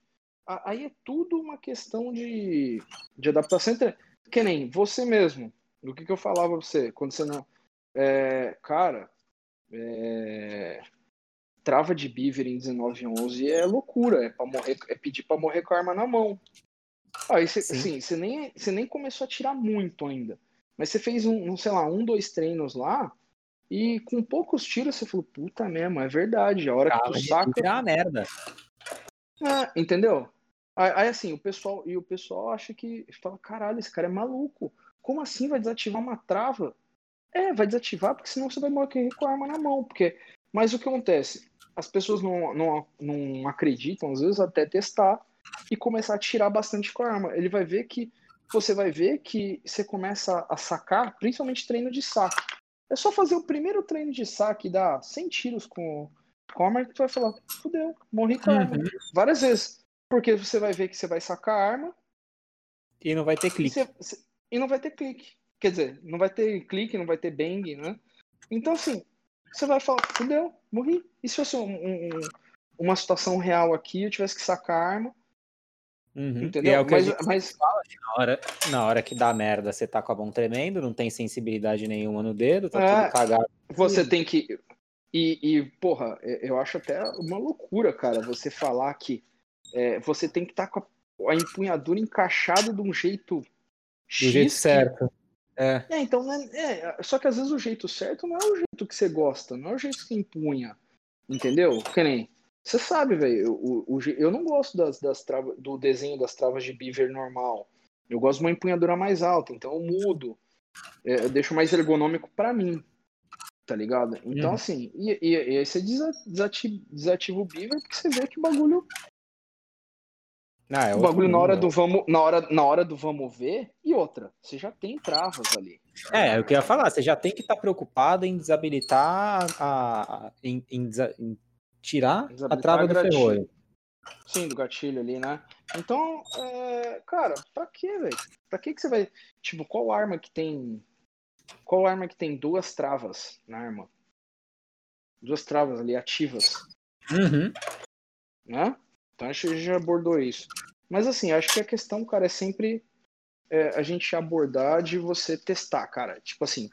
aí é tudo uma questão de, de adaptação. Entre, que nem você mesmo. Do que, que eu falava pra você? Quando você não. É, cara, é, trava de Beaver em 1911 é loucura. É, pra morrer, é pedir pra morrer com a arma na mão. Aí você, assim, você, nem, você nem começou a tirar muito ainda. Mas você fez um, um, sei lá, um, dois treinos lá. E com poucos tiros você falou, puta mesmo, é verdade. A hora Cara, que tu saca. É uma merda. É, entendeu? Aí, assim, o pessoal. E o pessoal acha que. Fala, caralho, esse cara é maluco. Como assim vai desativar uma trava? É, vai desativar, porque senão você vai morrer com a arma na mão. Porque... Mas o que acontece? as pessoas não, não, não acreditam, às vezes, até testar e começar a tirar bastante com a arma. Ele vai ver que você vai ver que você começa a sacar, principalmente treino de saque. É só fazer o primeiro treino de saque e dar 100 tiros com, com a arma que tu vai falar, fudeu, morri com a arma. Uhum. Várias vezes. Porque você vai ver que você vai sacar a arma. E não vai ter clique. E, você, e não vai ter clique. Quer dizer, não vai ter clique, não vai ter bang, né? Então, assim, você vai falar, fudeu, morri. E se fosse um, um, uma situação real aqui, eu tivesse que sacar a arma, Uhum. Entendeu? É mas, mas... Na, hora, na hora que dá merda, você tá com a mão tremendo, não tem sensibilidade nenhuma no dedo, tá é, tudo cagado. Você tem que. E, e, porra, eu acho até uma loucura, cara, você falar que é, você tem que estar tá com a, a, empunhadura encaixada de um jeito. Do X, jeito certo. É. é então, né, é, só que às vezes o jeito certo não é o jeito que você gosta, não é o jeito que você empunha. Entendeu? Que nem. Você sabe, velho, eu, eu não gosto das, das travas, do desenho das travas de beaver normal. Eu gosto de uma empunhadura mais alta, então eu mudo. É, eu deixo mais ergonômico para mim. Tá ligado? Então, uhum. assim, e, e, e, aí você desativa, desativa o beaver porque você vê que o bagulho. Ah, é o bagulho na hora, do vamos, na, hora, na hora do vamos ver, e outra, você já tem travas ali. É, é o que eu ia falar, você já tem que estar tá preocupado em desabilitar a. a em, em, em tirar a trava do ferrolho. Sim, do gatilho ali, né? Então, é, cara, pra quê, velho? Pra que que você vai. Tipo, qual arma que tem. Qual arma que tem duas travas na arma? Duas travas ali ativas. Uhum. Né? Então acho que já abordou isso. Mas assim, acho que a questão, cara, é sempre é, a gente abordar de você testar, cara. Tipo assim,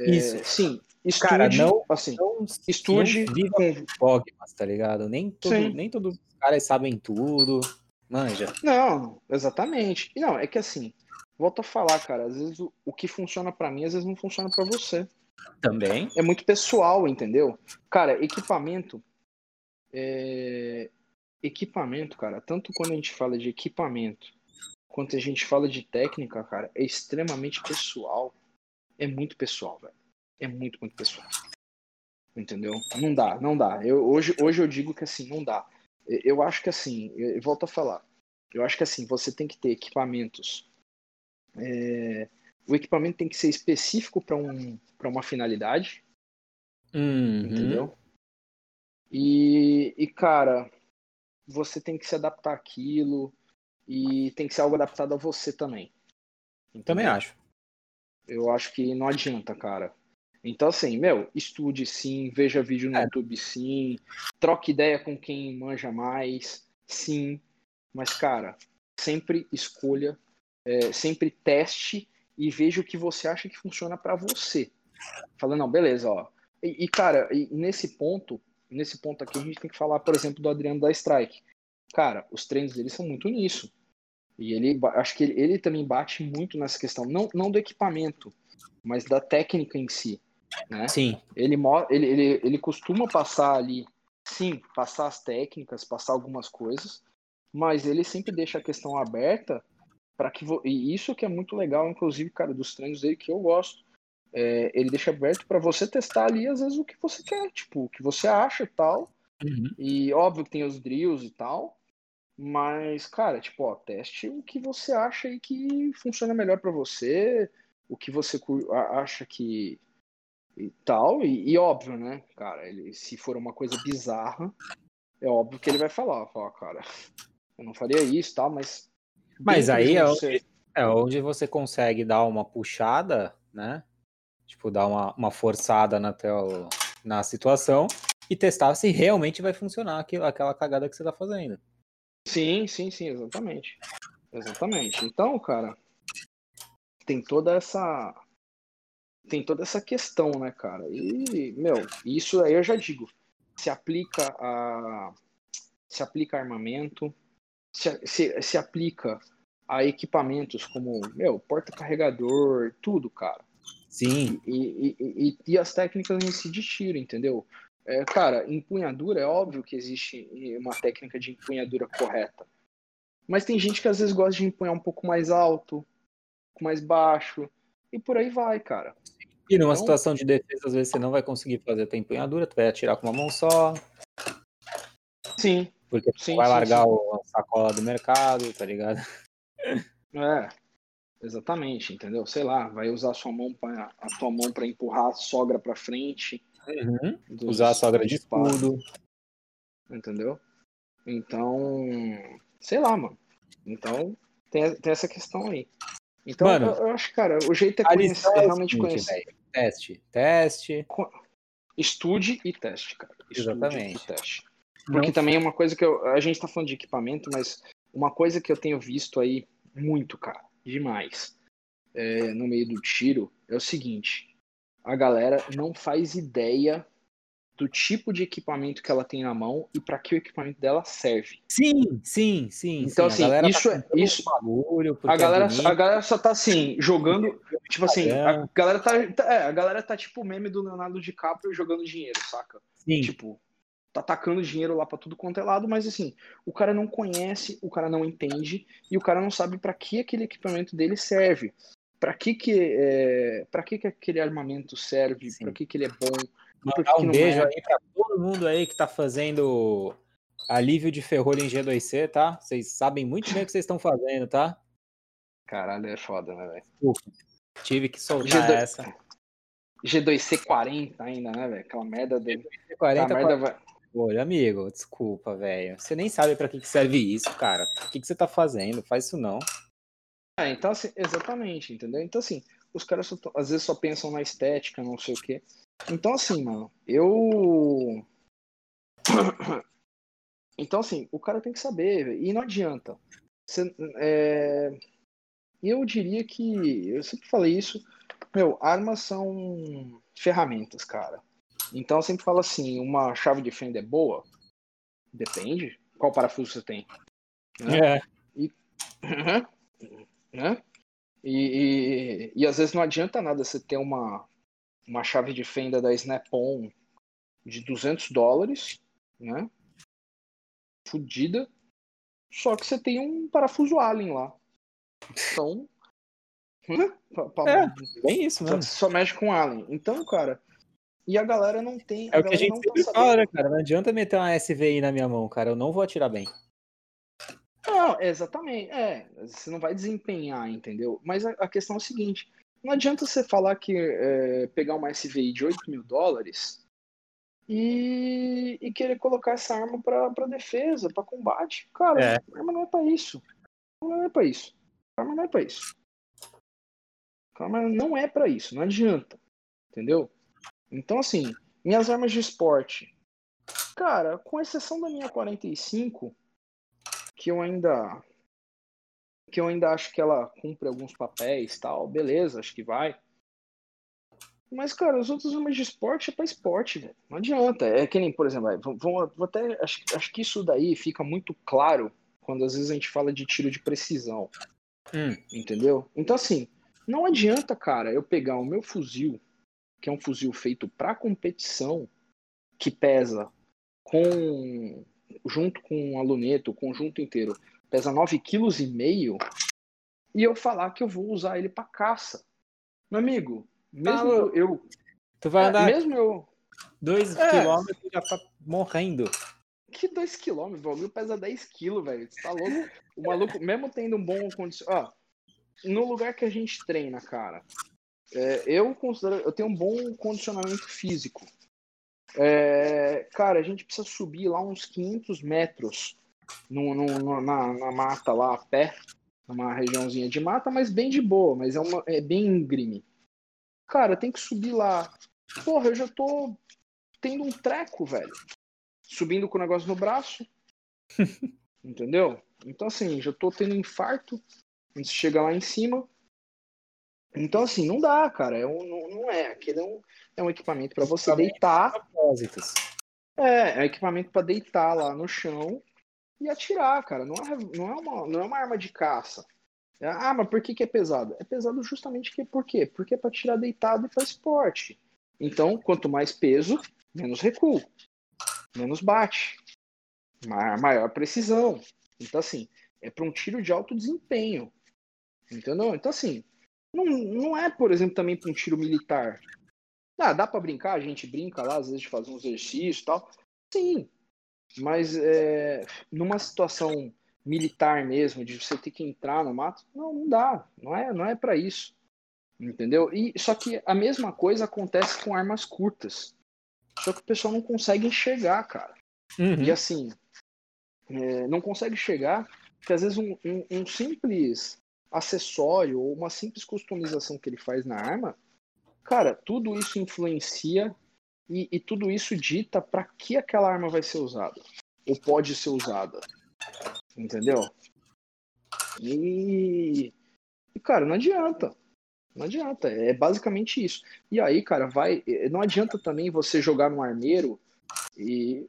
é, Isso. sim, estude, cara, não, assim, não, estude não com dogmas, tá ligado? Nem, todo, nem todos os caras sabem tudo, manja. Não, exatamente. Não, é que assim, volto a falar, cara, às vezes o, o que funciona para mim, às vezes não funciona para você. Também. É muito pessoal, entendeu? Cara, equipamento é... equipamento, cara, tanto quando a gente fala de equipamento quando a gente fala de técnica, cara, é extremamente pessoal. É muito pessoal, velho. É muito, muito pessoal. Entendeu? Não dá, não dá. Eu, hoje, hoje eu digo que assim, não dá. Eu acho que assim, eu, volto a falar. Eu acho que assim, você tem que ter equipamentos. É, o equipamento tem que ser específico para um, uma finalidade. Uhum. Entendeu? E, e, cara, você tem que se adaptar àquilo e tem que ser algo adaptado a você também. Entendeu? Também acho. Eu acho que não adianta, cara. Então, assim, meu, estude sim, veja vídeo no é. YouTube sim, troque ideia com quem manja mais, sim. Mas, cara, sempre escolha, é, sempre teste e veja o que você acha que funciona para você. Falando, não, beleza, ó. E, e cara, e nesse ponto, nesse ponto aqui, a gente tem que falar, por exemplo, do Adriano da Strike. Cara, os treinos dele são muito nisso. E ele, acho que ele, ele também bate muito nessa questão, não, não do equipamento, mas da técnica em si. Né? Sim. Ele, ele, ele, ele costuma passar ali, sim, passar as técnicas, passar algumas coisas, mas ele sempre deixa a questão aberta para que e isso que é muito legal, inclusive, cara, dos treinos dele que eu gosto. É, ele deixa aberto para você testar ali às vezes o que você quer, tipo, o que você acha e tal. Uhum. E óbvio que tem os drills e tal, mas, cara, tipo, ó, teste o que você acha aí que funciona melhor para você, o que você acha que e tal, e, e, óbvio, né, cara, ele, se for uma coisa bizarra, é óbvio que ele vai falar, falar, cara, eu não faria isso, tal, mas mas aí é onde, é onde você consegue dar uma puxada, né? Tipo, dar uma, uma forçada na, teu, na situação e testar se realmente vai funcionar aquilo, aquela cagada que você tá fazendo. Sim, sim, sim, exatamente. Exatamente. Então, cara, tem toda essa tem toda essa questão, né, cara? E, meu, isso aí eu já digo, se aplica a se aplica a armamento, se, se, se aplica a equipamentos como, meu, porta-carregador, tudo, cara. Sim. E, e, e, e, as técnicas em si de tiro, entendeu? É, cara, empunhadura, é óbvio que existe uma técnica de empunhadura correta. Mas tem gente que às vezes gosta de empunhar um pouco mais alto, um pouco mais baixo, e por aí vai, cara. E numa então, situação de defesa, às vezes você não vai conseguir fazer a tua empunhadura, tu vai atirar com uma mão só. Sim. Porque sim, vai sim, largar sim. o- a sacola do mercado, tá ligado? É, exatamente, entendeu? Sei lá, vai usar a sua mão pra, a tua mão para empurrar a sogra para frente. dos- Usar a sogra de escudo. Entendeu? Então, sei lá, mano. Então, tem, tem essa questão aí. Então, Mano, eu, eu acho, cara, o jeito é A conhecer, é o realmente seguinte, conhecer. velho. Teste, teste. Estude e teste, cara. Estude Exatamente. e teste. Não Porque também é uma coisa que eu, a gente tá falando de equipamento, mas uma coisa que eu tenho visto aí muito, cara, demais, é, no meio do tiro, é o seguinte: a galera não faz ideia do tipo de equipamento que ela tem na mão e para que o equipamento dela serve. Sim, sim, sim. Então, sim. assim, A galera isso tá é- isso- bagulho A galera, é a galera só tá assim, jogando. Tipo assim, a galera tá, tá- é, a galera tá tipo o meme do Leonardo DiCaprio jogando dinheiro, saca? Sim, Tipo, tá atacando dinheiro lá pra tudo quanto é lado, mas assim, o cara não conhece, o cara não entende e o cara não sabe pra que aquele equipamento dele serve. Pra que que, é, pra que que aquele armamento serve, pra que que ele é bom, mandar um não beijo é. aí pra todo mundo aí que tá fazendo alívio de ferrolho em G2C, tá? Vocês sabem muito bem o que vocês estão fazendo, tá? Caralho, é foda, né, velho? Tive que soltar G2 essa. G2C40 ainda, né, velho? Aquela merda dele. 40, Aquela merda vai... Olha, amigo, desculpa, velho. Você nem sabe pra que que serve isso, cara. O que, que você tá fazendo? Faz isso não. É, então assim, exatamente, entendeu? Então assim, os caras só às vezes só pensam na estética, não sei o quê. Então assim, mano, eu Então assim, o cara tem que saber, e não adianta. Você, é, Eu diria que, eu sempre falei isso, meu, armas são ferramentas, cara. Então eu sempre falo assim, uma chave de fenda é boa? Depende. Qual parafuso você tem? Né? É. Uhum. Né? E, e, e às vezes não adianta nada você ter uma, uma chave de fenda da Snap-on de 200 dólares, né? Fudida. Só que você tem um parafuso Allen lá. Então. né? É, Bem isso só, mesmo. só mexe com Allen. Então, cara. E a galera não tem. É o que a gente não sempre tá fala, né, cara? Não adianta meter uma SVI na minha mão, cara. Eu não vou atirar bem. Não, exatamente. É, você não vai desempenhar, entendeu? Mas a, a questão é o seguinte: não adianta você falar que é, pegar uma SVI de 8 mil dólares e, e querer colocar essa arma pra, pra defesa, pra combate. Cara, É. a arma não é pra isso. A arma não é pra isso. A arma não é pra isso. A arma não é pra isso, não adianta. Entendeu? Então, assim, minhas armas de esporte. Cara, com exceção da minha 45, que eu ainda que eu ainda acho que ela cumpre alguns papéis tal, beleza, acho que vai. Mas, cara, os outros armas de esporte é pra esporte, velho. Não adianta. É que nem, por exemplo, vou até. Acho, acho que isso daí fica muito claro quando às vezes a gente fala de tiro de precisão. Hum. Entendeu? Então, assim, não adianta, cara, eu pegar o meu fuzil, que é um fuzil feito pra competição, que pesa com. Junto com a luneta, o conjunto inteiro, pesa 9,5 kg, e eu falar que eu vou usar ele pra caça. Meu amigo, mesmo eu. Tu vai é, andar mesmo eu. dois É. quilômetros já tá morrendo. Que 2 kg? O bagulho pesa 10 kg, velho. Você tá louco? O maluco, mesmo tendo um bom condicionamento. Ó, no lugar que a gente treina, cara, é, eu considero. Eu tenho um bom condicionamento físico. É, cara, a gente precisa subir lá uns 500 metros no, no- na, na mata lá, a pé, numa regiãozinha de mata, mas bem de boa, mas é, uma, é bem íngreme. Cara, tem que subir lá. Porra, eu já tô tendo um treco, velho. Subindo com o negócio no braço. Entendeu? Então, assim, já tô tendo infarto antes de chegar lá em cima. Então, assim, não dá, cara. É um, não, não é. Aquele é um, é um equipamento para você deitar. Propósitos. É, é um equipamento para deitar lá no chão e atirar, cara. Não é, não é, uma, não é uma arma de caça. É, Ah, mas por que, que é pesado? É pesado justamente que, por quê? Porque é para tirar deitado e para esporte. Então, quanto mais peso, menos recuo, menos bate, ma- maior precisão. Então, assim, é para um tiro de alto desempenho. Entendeu? Então, assim, não, não é, por exemplo, também para um tiro militar. Ah, dá para brincar, a gente brinca lá, às vezes de fazer um exercício e tal. Sim. Mas é, numa situação militar mesmo, de você ter que entrar no mato, não, não dá. Não é, não é para isso. Entendeu? E só que a mesma coisa acontece com armas curtas. Só que o pessoal não consegue enxergar, cara. Uhum. E assim, é, não consegue chegar, porque às vezes um, um, um, simples acessório ou uma simples customização que ele faz na arma, cara, tudo isso influencia e, e tudo isso dita para que aquela arma vai ser usada ou pode ser usada, entendeu? E, e cara, não adianta. Não adianta, é basicamente isso. E aí, cara, vai. Não adianta também você jogar no armeiro e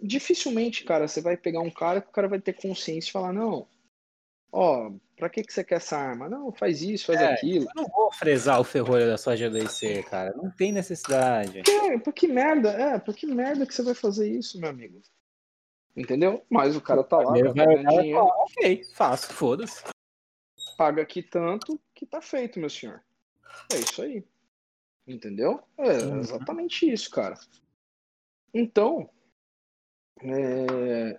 dificilmente, cara, você vai pegar um cara que o cara vai ter consciência e falar, não, ó, pra que, que você quer essa arma? Não, faz isso, faz é, aquilo. Eu não vou fresar o ferrolho da sua GDC, cara. Não tem necessidade. Que, por que merda? É, por que merda que você vai fazer isso, meu amigo? Entendeu? Mas o cara tá lá, tá vai dinheiro. Falar, ok, faço, foda-se. Paga aqui tanto que tá feito, meu senhor. É isso aí. Entendeu? É uhum. exatamente isso, cara. Então, é...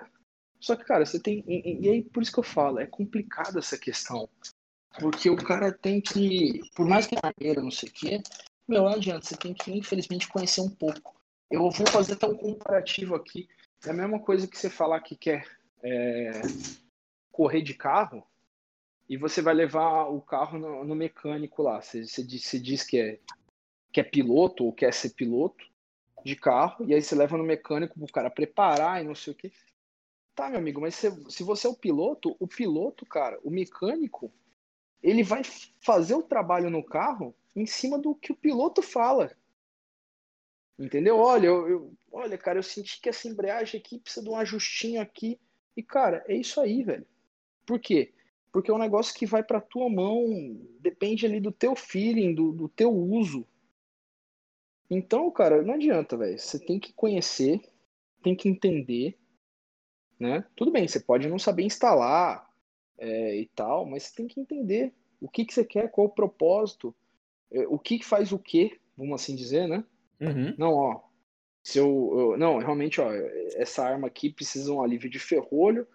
Só que, cara, você tem. E, e aí, por isso que eu falo, é complicado essa questão. Porque o cara tem que. Por mais que é maneira, não sei o quê, meu, não adianta, você tem que, infelizmente, conhecer um pouco. Eu vou fazer até um comparativo aqui. É a mesma coisa que você falar que quer é, correr de carro e você vai levar o carro no, no mecânico lá. Você, você, diz, você diz que é, que é piloto ou quer ser piloto de carro, e aí você leva no mecânico pro cara preparar e não sei o que. Tá, meu amigo, mas se, se você é o piloto, o piloto, cara, o mecânico, ele vai fazer o trabalho no carro em cima do que o piloto fala. Entendeu? Olha, eu, eu, olha, cara, eu senti que essa embreagem aqui precisa de um ajustinho aqui. E, cara, é isso aí, velho. Por quê? Porque é um negócio que vai pra tua mão, depende ali do teu feeling, do, do teu uso, então, cara, não adianta, velho. Você tem que conhecer, tem que entender, né? Tudo bem, você pode não saber instalar é, e tal, mas você tem que entender o que, que você quer, qual o propósito, é, o que, que faz o quê, vamos assim dizer, né? Uhum. Não, ó. Se eu, eu, não, realmente, ó, essa arma aqui precisa de um alívio de ferrolho,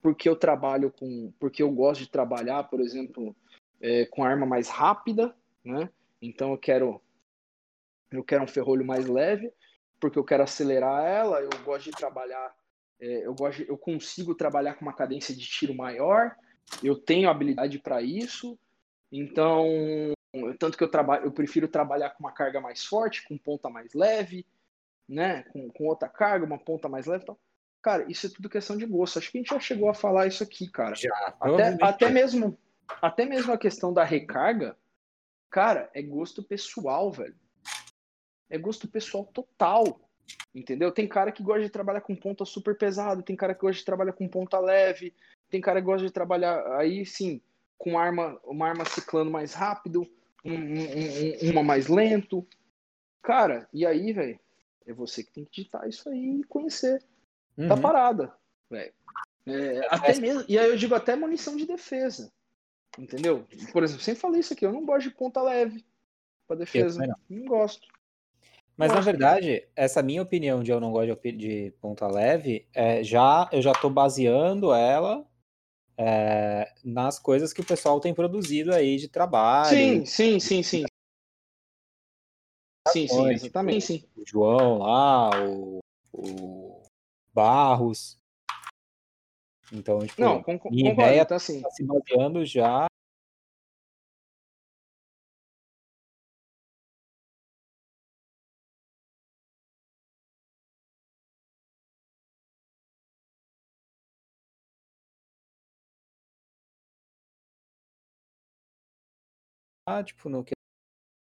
porque eu trabalho com. Porque eu gosto de trabalhar, por exemplo, é, com arma mais rápida, né? Então eu quero eu quero um ferrolho mais leve, porque eu quero acelerar ela, eu gosto de trabalhar, é, eu, gosto eu consigo trabalhar com uma cadência de tiro maior, eu tenho habilidade para isso, então, tanto que eu trabalho, eu prefiro trabalhar com uma carga mais forte, com ponta mais leve, né, com, com outra carga, uma ponta mais leve, então, cara, isso é tudo questão de gosto. Acho que a gente já chegou a falar isso aqui, cara. Já, até, até mesmo, até mesmo a questão da recarga, cara, é gosto pessoal, velho é gosto pessoal total. Entendeu? Tem cara que gosta de trabalhar com ponta super pesado, tem cara que gosta de trabalhar com ponta leve, tem cara que gosta de trabalhar aí sim com arma, uma arma ciclando mais rápido, um, um, um, uma mais lento. Cara, e aí, velho, é você que tem que digitar isso aí e conhecer. Uhum. Tá parada, velho. É, até mesmo, e aí eu digo até munição de defesa. Entendeu? Por exemplo, sempre falei isso aqui, eu não gosto de ponta leve pra defesa. Não gosto. Mas na verdade, essa minha opinião de eu não gosto de, de ponta leve, é, já eu já estou baseando ela é, nas coisas que o pessoal tem produzido aí de trabalho. Sim, sim, sim, sim. Sim, sim, exatamente. Tipo, o João lá, o, o Barros. Então, tipo, não, concordo, minha ideia tá, assim. tá se baseando já tipo, no que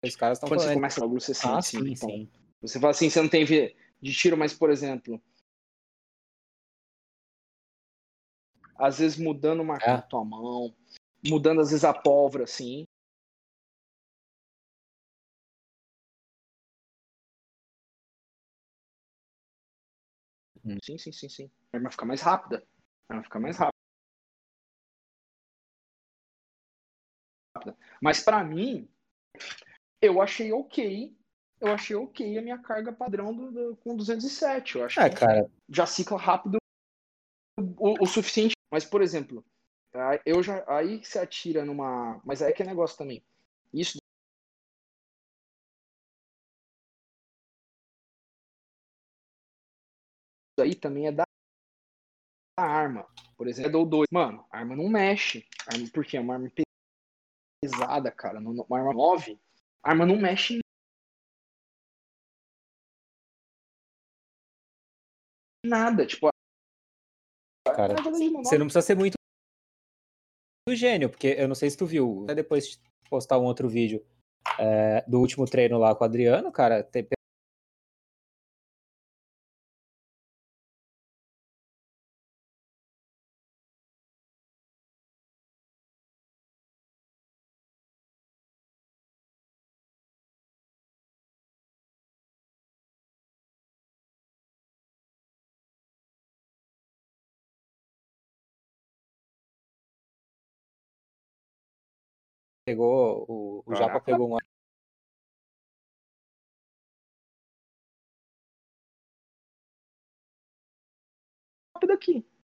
os caras estão Quando falando. você começa logo, você sente, ah, sim, sim, sim. Você fala assim, você não tem de tiro, mas, por exemplo, às vezes mudando uma é. tua mão, mudando às vezes a pólvora, assim. Hum. Sim, sim, sim, sim. A arma fica mais rápida. A arma fica mais rápida. Mas para mim, eu achei ok eu achei ok a minha carga padrão do, do- com 207. Eu acho Ah, que cara, já cicla rápido o, o suficiente. Mas, por exemplo, aí eu já aí se atira numa. Mas aí que é negócio também. Isso aí também é da da arma. Por exemplo, é do 2. Mano, a arma não mexe. A arma- Porque é uma arma pesada, cara. Não- Uma arma 9, a arma não mexe em nada. Tipo, cara, você não precisa ser muito gênio, porque eu não sei se tu viu, até depois de postar um outro vídeo é, do último treino lá com o Adriano, cara, tem- pegou, o, o Japa pegou um rápido aqui.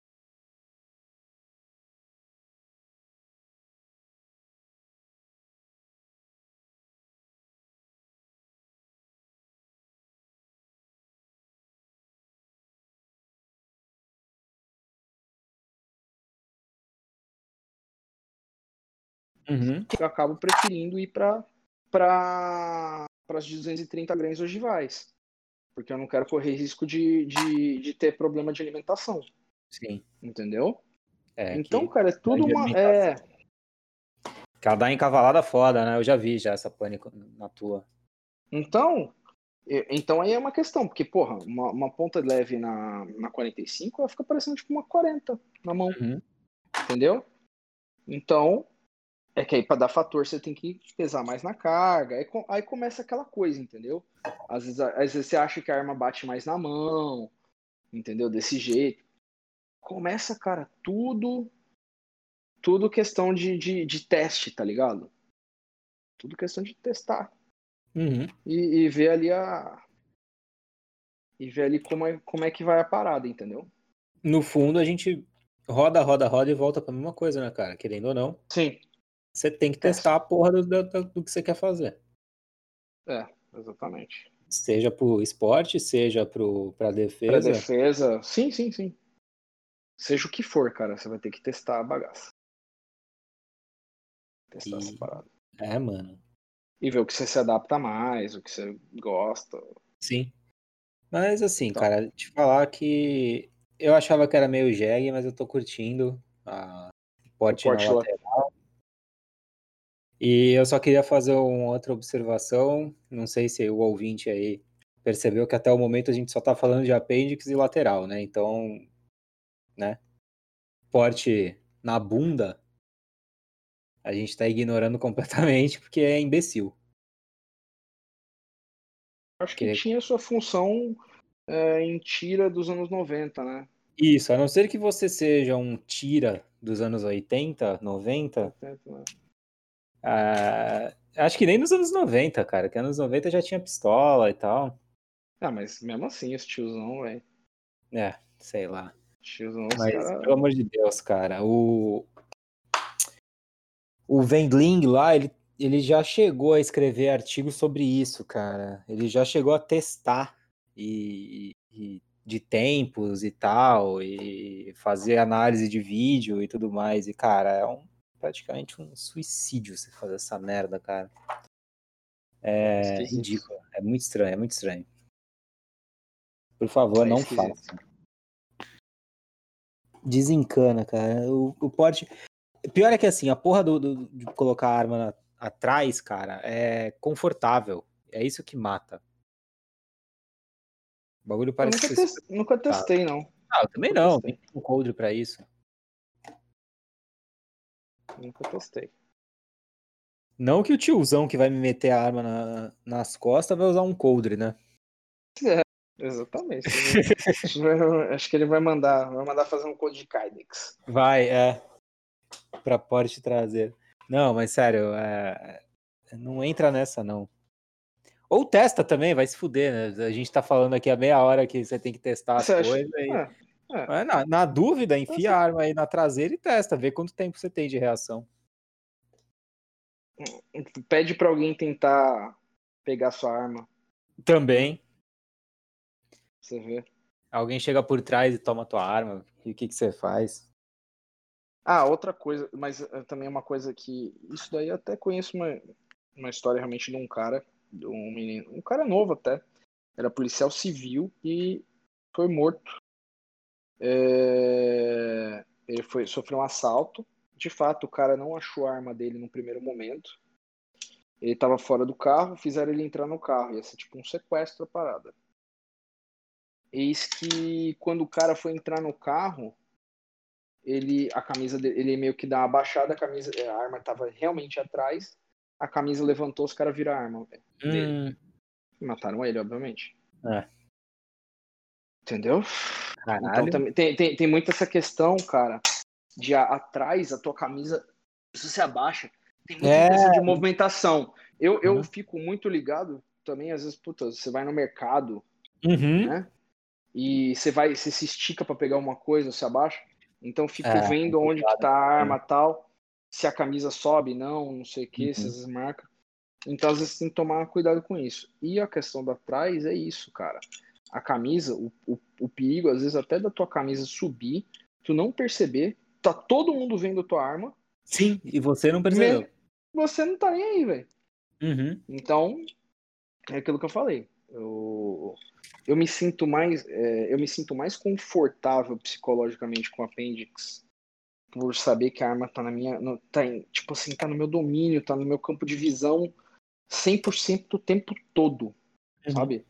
Uhum. que eu acabo preferindo ir para para as 230 gramas ogivais. Porque eu não quero correr risco de, de, de ter problema de alimentação, Sim. entendeu? É, então, cara, é tudo uma. É, ela dá encavalada foda, né? Eu já vi já essa pânico na tua. então, então aí é uma questão, porque, porra, uma, uma ponta leve na, na 45 ela fica parecendo tipo uma 40 na mão, Uhum. entendeu? Então, é que aí para dar fator você tem que pesar mais na carga, aí, aí começa aquela coisa, entendeu? Às vezes, às vezes você acha que a arma bate mais na mão, entendeu? Desse jeito. Começa, cara, tudo tudo questão de, de, de teste, tá ligado? Tudo questão de testar Uhum. e, e ver ali a e ver ali como é, como é que vai a parada, entendeu? No fundo, a gente roda, roda, roda e volta pra mesma coisa, né, cara? Querendo ou não, Sim, você tem que Teste. testar a porra do, do, do que você quer fazer. é, exatamente. Seja pro esporte, seja pro, pra Pra defesa. defesa, sim, sim, sim. Seja o que for, cara, você vai ter que testar a bagaça. Testar E- essa parada. É, mano. E ver o que você se adapta mais, o que você gosta. Sim. Mas assim, Tá. cara, te falar que eu achava que era meio jegue, mas eu tô curtindo a porte na porte lá. lateral. E eu só queria fazer uma outra observação. Não sei se o ouvinte aí percebeu que até o momento a gente só tá falando de apêndice e lateral, né? Então, né? Porte na bunda, a gente tá ignorando completamente porque é imbecil. Acho que Que- tinha sua função é, em tira dos anos 90, né? Isso, a não ser que você seja um tira dos anos 80, 90, ah, acho que nem nos anos 90, cara, que anos 90 já tinha pistola e tal. Ah, mas mesmo assim, esse tiozão, velho. É, sei lá. Tiozão, os Mas, cara... pelo amor de Deus, cara, o. O Wendling lá, ele, ele já chegou a escrever artigos sobre isso, cara. Ele já chegou a testar e, e- de tempos e tal, e fazer análise de vídeo e tudo mais. E, cara, é um, praticamente um suicídio você fazer essa merda, cara. É Esquisito. ridículo. É muito estranho, é muito estranho. Por favor, É não faça. Desencana, cara. O, o porte. Pior é que assim, a porra do, do- de colocar a arma na- atrás, cara, é confortável. É isso que mata. O bagulho Eu parece nunca, ser tes- nunca testei, não. Ah, eu também nunca não. testei. Tem um coldre pra isso. Nunca testei. Não que o tiozão que vai me meter a arma na- nas costas vai usar um coldre, né? Exatamente. Acho que ele vai mandar, vai mandar fazer um code de Kydex. Vai, é. Pra porte traseiro. Não, mas sério, é, não entra nessa, não. Ou testa também, vai se fuder, né? A gente tá falando aqui a meia hora que você tem que testar as Você coisas. acha? E... É, é. Mas Na, na dúvida, enfia Nossa. a arma aí na traseira e testa, vê quanto tempo você tem de reação. Pede pra alguém tentar pegar sua arma, Também, você vê. alguém chega por trás e toma tua arma, e o que, que você faz? Ah, outra coisa, mas eh, também é uma coisa que. Isso daí eu até conheço uma, uma história realmente de um cara, de um menino, um cara novo até. Era policial civil e foi morto. É, Ele foi, sofreu um assalto. De fato, o cara não achou a arma dele no primeiro momento. Ele estava fora do carro, fizeram ele entrar no carro. Ia ser tipo um sequestro a parada. Eis que quando o cara foi entrar no carro, ele a camisa dele, ele meio que dá uma baixada, a camisa, a arma tava realmente atrás, a camisa levantou, os caras viram a arma. velho. Hum, Mataram ele, obviamente. É. Entendeu? Caralho. Então também tem, tem, tem muito essa questão, cara, de a- atrás a tua camisa, se você abaixa, tem muita É. de movimentação. Eu, eu Uhum. fico muito ligado também, às vezes, puta, você vai no mercado, Uhum. né? E você vai, você se estica pra pegar uma coisa, você abaixa. Então fico É, vendo onde que tá a arma tal, se a camisa sobe, não, não sei o que, Uhum. se essas marcas. Então às vezes tem que tomar cuidado com isso. E a questão da trás é isso, cara. A camisa, o, o, o perigo, às vezes, até da tua camisa subir, tu não perceber, tá todo mundo vendo a tua arma, Sim, e você não percebeu. você não tá nem aí, velho. Uhum. Então, é aquilo que eu falei. Eu, eu me sinto mais, é, eu me sinto mais confortável psicologicamente com o Appendix por saber que a arma tá na minha, no- tá em, tipo assim, tá no meu domínio, tá no meu campo de visão 100% do tempo todo, Uhum. sabe?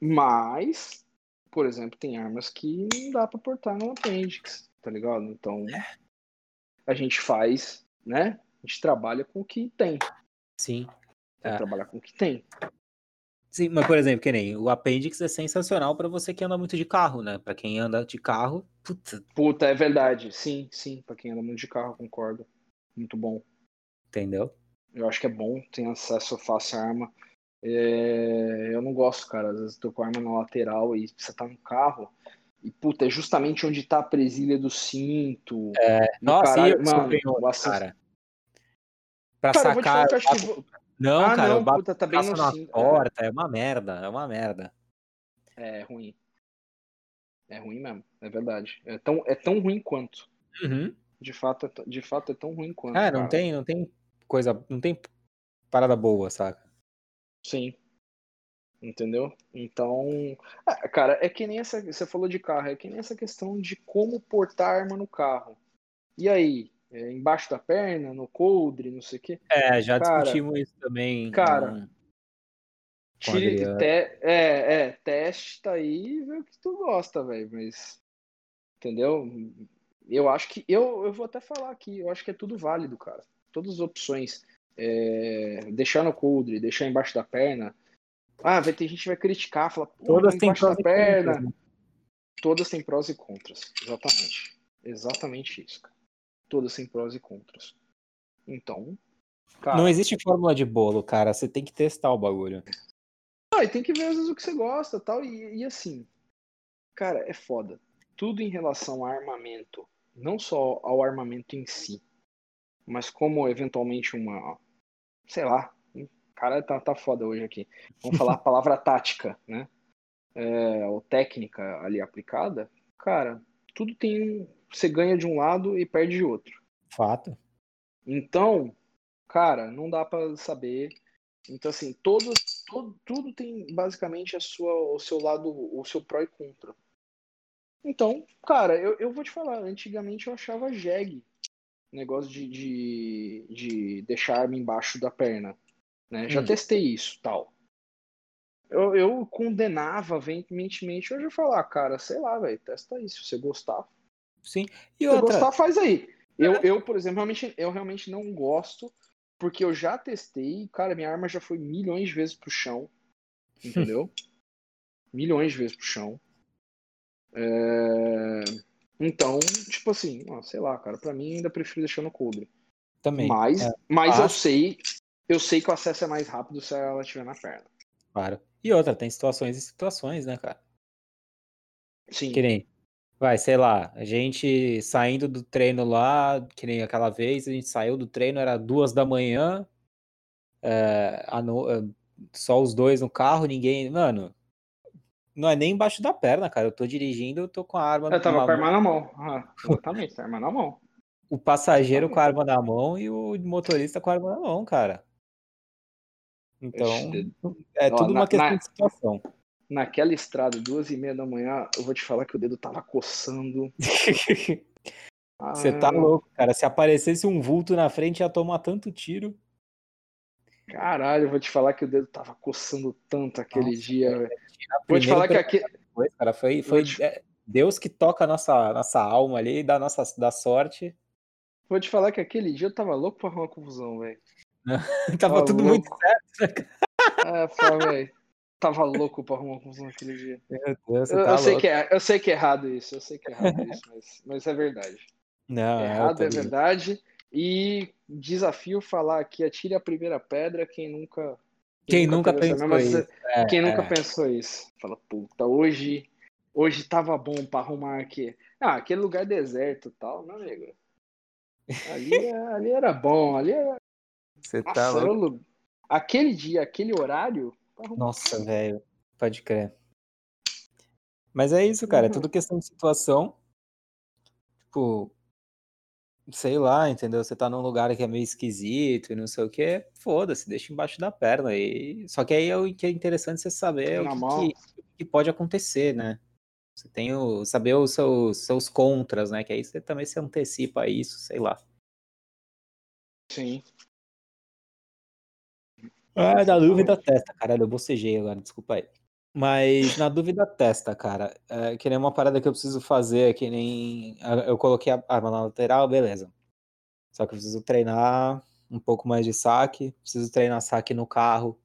Mas, por exemplo, tem armas que não dá pra portar no Appendix, tá ligado? Então, a gente faz, né? A gente trabalha com o que tem. Sim. Tem É. trabalhar com o que tem. Sim, mas por exemplo, que nem o Appendix é sensacional pra você que anda muito de carro, né? Pra quem anda de carro, puta, Puta, é verdade. Sim, sim. Pra quem anda muito de carro, concordo. Muito bom. entendeu? Eu acho que é bom, tem acesso fácil à arma. É, Eu não gosto, cara. Às vezes tô com a arma na lateral e você tá no carro. E, puta, é justamente onde tá a presilha do cinto. É, nossa, caralho, eu mano, cara. Pra Cara, sacar, falar eu acho eu vou- não, ah, cara, não, bato puta, tá bem no na cinto. porta, é uma merda, é uma merda. É, é ruim. É ruim mesmo, é verdade. É tão, é tão ruim quanto. Uhum. De fato, é, de fato, é tão ruim quanto. É, não cara. tem, não tem coisa, não tem parada boa, saca? Sim. Entendeu? Então, ah, cara, é que nem essa. Você falou de carro, é que nem essa questão de como portar arma no carro. E aí? É, embaixo da perna, no coldre, não sei o quê. É, já Cara, discutimos isso também. cara, a Tire, te, é, é, teste tá aí e vê o que tu gosta, velho. Mas. Entendeu? Eu acho que. Eu, eu vou até falar aqui, eu acho que é tudo válido, cara. Todas as opções. É, deixar no coldre, deixar embaixo da perna. Ah, vai ter gente que vai criticar, falar, "Pô, Todas têm embaixo da prós e perna. contras, né? Todas têm prós e contras. Exatamente. Exatamente isso, cara. Todas têm prós e contras. Então, cara. Não existe fórmula de bolo, cara. Você tem que testar o bagulho. Não, e tem que ver às vezes o que você gosta tal. E, e assim, cara, é foda. Tudo em relação a armamento, não só ao armamento em si, mas como eventualmente uma. Sei lá, o cara tá, tá foda hoje aqui. Vamos falar a palavra tática, né? É, ou técnica ali aplicada. Cara, tudo tem. Você ganha de um lado e perde de outro. Fato. Então, cara, não dá pra saber. Então, assim, todos, todo, tudo tem basicamente a sua, o seu lado, o seu pró e contra. Então, cara, eu, eu vou te falar, antigamente eu achava jegue negócio de, de, de deixar a arma embaixo da perna. Né? Já Hum. testei isso tal. Eu, eu condenava veementemente. Hoje eu falo, ah, cara, sei lá, velho, testa isso. Se você gostar, Sim. E se você outra, gostar, faz aí. Eu, eu, por exemplo, realmente, eu realmente não gosto, porque eu já testei, cara, minha arma já foi milhões de vezes pro chão, entendeu? milhões de vezes pro chão. É, Então, tipo assim, ó, sei lá, cara, pra mim ainda prefiro deixar no coldre. também. Mas, É, mas eu Acho- sei, eu sei que o acesso é mais rápido se ela estiver na perna. Claro. E outra, tem situações e situações, né, cara? Sim. Que nem, vai, sei lá, a gente saindo do treino lá, que nem aquela vez, a gente saiu do treino, era duas da manhã, é, no, é, só os dois no carro, ninguém. Mano, não é nem embaixo da perna, cara. Eu tô dirigindo, eu tô com a arma. Eu tava com a arma na mão. Ah, exatamente, a arma na mão. O passageiro com a arma na mão e o motorista com a arma na mão, cara. Então, é tudo uma questão de situação naquela estrada, duas e meia da manhã, eu vou te falar que o dedo tava coçando. Você ah, tá louco, cara. Se aparecesse um vulto na frente, ia tomar tanto tiro. Caralho, eu vou te falar que o dedo tava coçando tanto aquele Nossa, dia. Vou te falar que aqui. Foi, cara, foi, foi te... É, Deus que toca a nossa, nossa alma ali, dá nossa da sorte. Vou te falar que aquele dia eu tava louco pra arrumar confusão, velho. tava, tudo louco. muito certo. É, foi, velho tava louco pra arrumar confusão naquele dia. Deus, eu, tá eu, sei que é, eu sei que é errado isso, eu sei que é errado isso, mas, mas é verdade. Não, é errado é verdade. E desafio falar aqui, atire a primeira pedra quem nunca. Quem, nunca, nunca pensou mesma, isso. É, quem nunca é. pensou isso. Fala, puta, hoje, hoje tava bom pra arrumar aqui. Ah, aquele lugar deserto e tal, não, amigo? Ali, ali era bom, ali era. Você Nossa, tá louco. Aquele dia, aquele horário, nossa, velho. Pode crer. Mas é isso, cara. É tudo uhum. questão de situação. Tipo, sei lá, entendeu? Você tá num lugar que é meio esquisito e não sei o que, foda-se, deixa embaixo da perna. E... Só que aí é o que é interessante você saber o que, que, que, pode acontecer, né? Você tem o saber os seus, seus contras, né? Que aí você também se antecipa a isso, sei lá. Sim. Ah, na dúvida testa, caralho, eu bocejei agora, desculpa aí. Mas na dúvida testa, cara. É, que nem uma parada que eu preciso fazer, que nem. Eu coloquei a arma na lateral, beleza. Só que eu preciso treinar um pouco mais de saque. Preciso treinar saque no carro.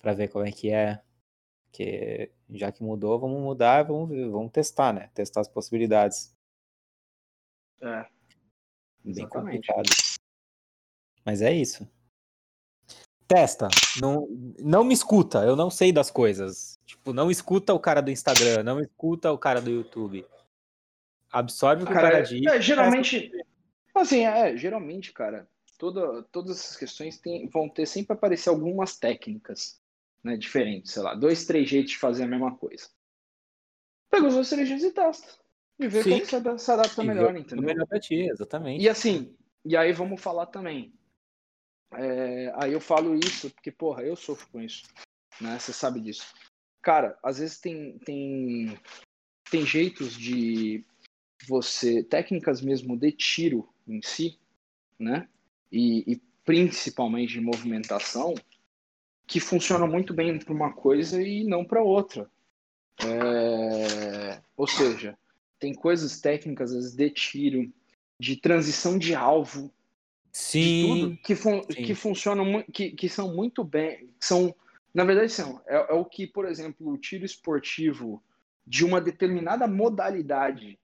Pra ver como é que é. Porque já que mudou, vamos mudar, vamos, vamos testar, né? Testar as possibilidades. É. Bem Exatamente. complicado. Mas é isso. Testa. Não, não me escuta. Eu não sei das coisas. Tipo, não escuta o cara do Instagram. Não escuta o cara do YouTube. Absorve o cara, cara diz. É, geralmente. Assim, é, geralmente, cara, toda, todas essas questões tem, vão ter sempre aparecer algumas técnicas né, diferentes. Sei lá, dois, três jeitos de fazer a mesma coisa. Pega os dois, três jeitos e testa. E vê Sim. como se adapta melhor, entendeu? Melhor pra ti, exatamente. E assim, e aí vamos falar também é, aí eu falo isso porque, porra, eu sofro com isso. Né? Você sabe disso. Cara, às vezes tem, tem, tem jeitos de você. técnicas mesmo de tiro em si, né? E, e principalmente de movimentação, que funcionam muito bem para uma coisa e não para outra. É, ou seja, tem coisas técnicas às vezes de tiro, de transição de alvo, Sim. que, fun sim. que funcionam, que, que são muito bem, são, na verdade são, é, é o que, por exemplo, o tiro esportivo de uma determinada modalidade,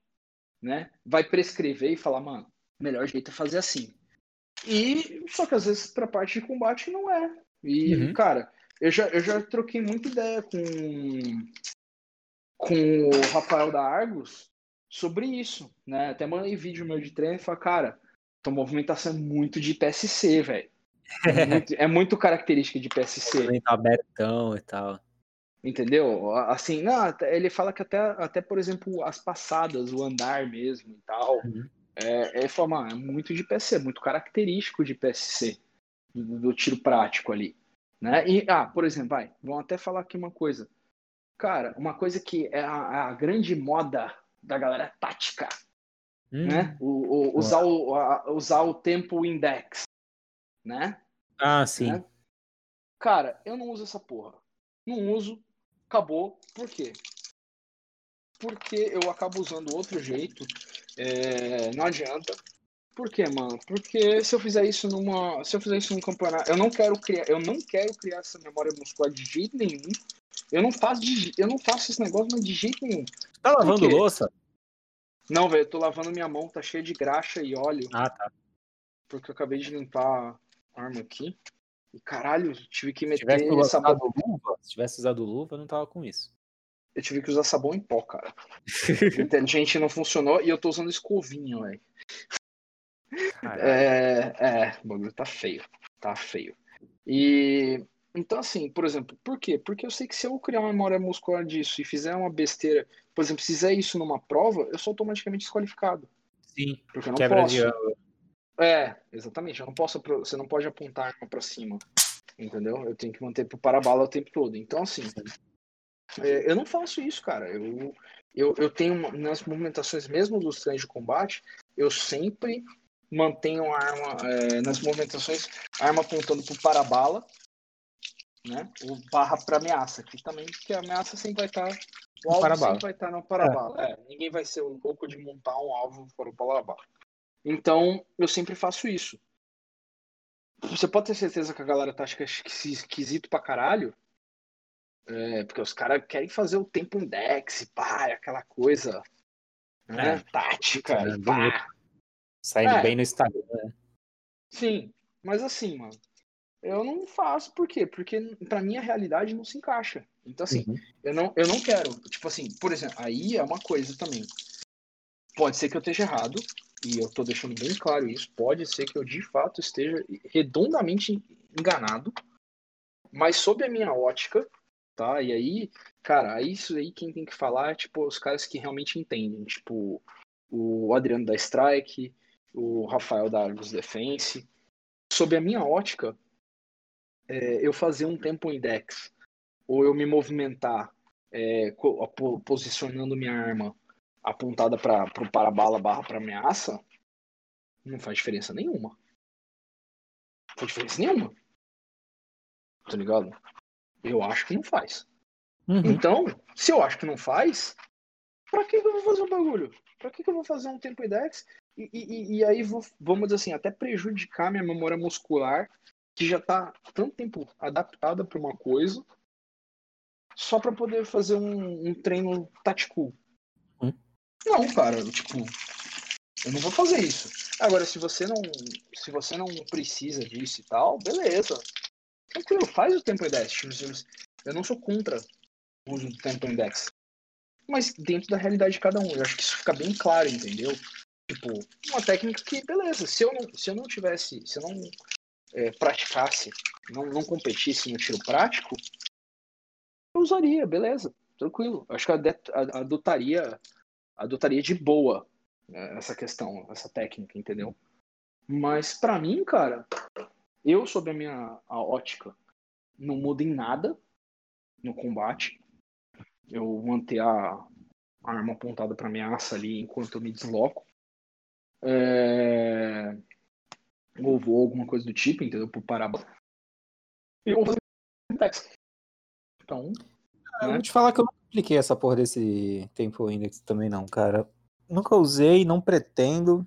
né, vai prescrever e falar, mano, melhor jeito é fazer assim. E só que às vezes para parte de combate não é. E uhum. cara, eu já, eu já troquei muita ideia com com o Rafael da Argos sobre isso, né? Até mandei vídeo meu de treino e falei, cara, tua movimentação é muito de PSC, velho. É muito, é muito característica de PSC. Tá abertão e tal. Entendeu? Assim, não, ele fala que até, até, por exemplo, as passadas, o andar mesmo e tal. Uhum. É, mano, é muito de PSC, é muito característico de PSC, do, do, tiro prático ali. Né? E, ah, por exemplo, vai, vamos até falar aqui uma coisa. Cara, uma coisa que é a, a grande moda da galera tática Hum. Né? O, o, usar, o, a, usar o tempo index. Né? Ah, sim. Né? Cara, eu não uso essa porra. Não uso, acabou. Por quê? Porque eu acabo usando outro jeito. É, não adianta. Por quê, mano? Porque se eu fizer isso numa. Se eu fizer isso num campeonato. Eu não quero criar. Eu não quero criar essa memória muscular de jeito nenhum. Eu não faço, de, eu não faço esse negócio mas de jeito nenhum. Tá lavando louça? Não, velho, eu tô lavando minha mão, tá cheia de graxa e óleo. Ah, tá. Porque eu acabei de limpar arma aqui. E caralho, tive que Se meter tivesse usado sabão. luva, se tivesse usado luva, eu não tava com isso. Eu tive que usar sabão em pó, cara. Inteligente não funcionou e eu tô usando escovinha, velho. É, é, o bagulho tá feio. Tá feio. E então, assim, por exemplo, por quê? Porque eu sei que se eu criar uma memória muscular disso e fizer uma besteira, por exemplo, se fizer isso numa prova, eu sou automaticamente desqualificado. Sim, Porque eu não quebra posso. de. É, exatamente. Eu não posso, você não pode apontar a arma pra cima, entendeu? Eu tenho que manter pro para-bala o tempo todo. Então, assim, é, eu não faço isso, cara. Eu, eu, eu tenho nas movimentações mesmo dos treinos de combate, eu sempre mantenho a arma é, nas movimentações, a arma apontando pro para-bala, né? O barra pra ameaça, que também porque a ameaça sempre vai estar o No alvo sempre vai estar no para-bala. É, ninguém vai ser o louco de montar um alvo para o para-bala. Então, eu sempre faço isso. Você pode ter certeza que a galera tá achando esquisito pra caralho. É, porque os caras querem fazer o tempo index, pá, aquela coisa né, É. tática, É. Saindo É. bem no Instagram. né? Sim, mas assim, mano, eu não faço, por quê? Porque pra mim a realidade não se encaixa. Então, assim, Uhum. eu não, eu não quero. Tipo assim, por exemplo, aí é uma coisa também. Pode ser que eu esteja errado, e eu tô deixando bem claro isso. Pode ser que eu de fato esteja redondamente enganado, mas sob a minha ótica, tá? E aí, cara, isso aí quem tem que falar é tipo os caras que realmente entendem, tipo o Adriano da Strike, o Rafael da Argos Defense. Sob a minha ótica, é, eu fazer um tempo index ou eu me movimentar é, posicionando minha arma apontada para o para-bala barra para ameaça, não faz diferença nenhuma. Não faz diferença nenhuma. Tá ligado? Eu acho que não faz. Uhum. Então, se eu acho que não faz, pra que, que eu vou fazer um bagulho? Pra que, que eu vou fazer um tempo index? E, e, e- e aí vou, vamos dizer assim, até prejudicar minha memória muscular, que já tá tanto tempo adaptada para uma coisa, só pra poder fazer um, um treino tático. Hum. Não, cara, tipo, eu não vou fazer isso. Agora, se você não, se você não precisa disso e tal, beleza. Tranquilo, faz o tempo index. Tipo, Eu não sou contra o uso do tempo index. Mas dentro da realidade de cada um. Eu acho que isso fica bem claro, entendeu? Tipo, uma técnica que, beleza, se eu não, se eu não tivesse, se eu não é, praticasse, não, não competisse no tiro prático, eu usaria, beleza, tranquilo. Acho que eu adotaria, adotaria de boa né, essa questão, essa técnica, entendeu? Mas pra mim, cara, eu, sob a minha a ótica, não muda em nada no combate. Eu manter a, a arma apontada pra ameaça ali enquanto eu me desloco. É... Ou vou alguma coisa do tipo, entendeu? Por parábola. E eu vou fazer. Então, Eu né? vou te falar que eu não apliquei essa porra desse tempo index também não, cara. Nunca usei, não pretendo.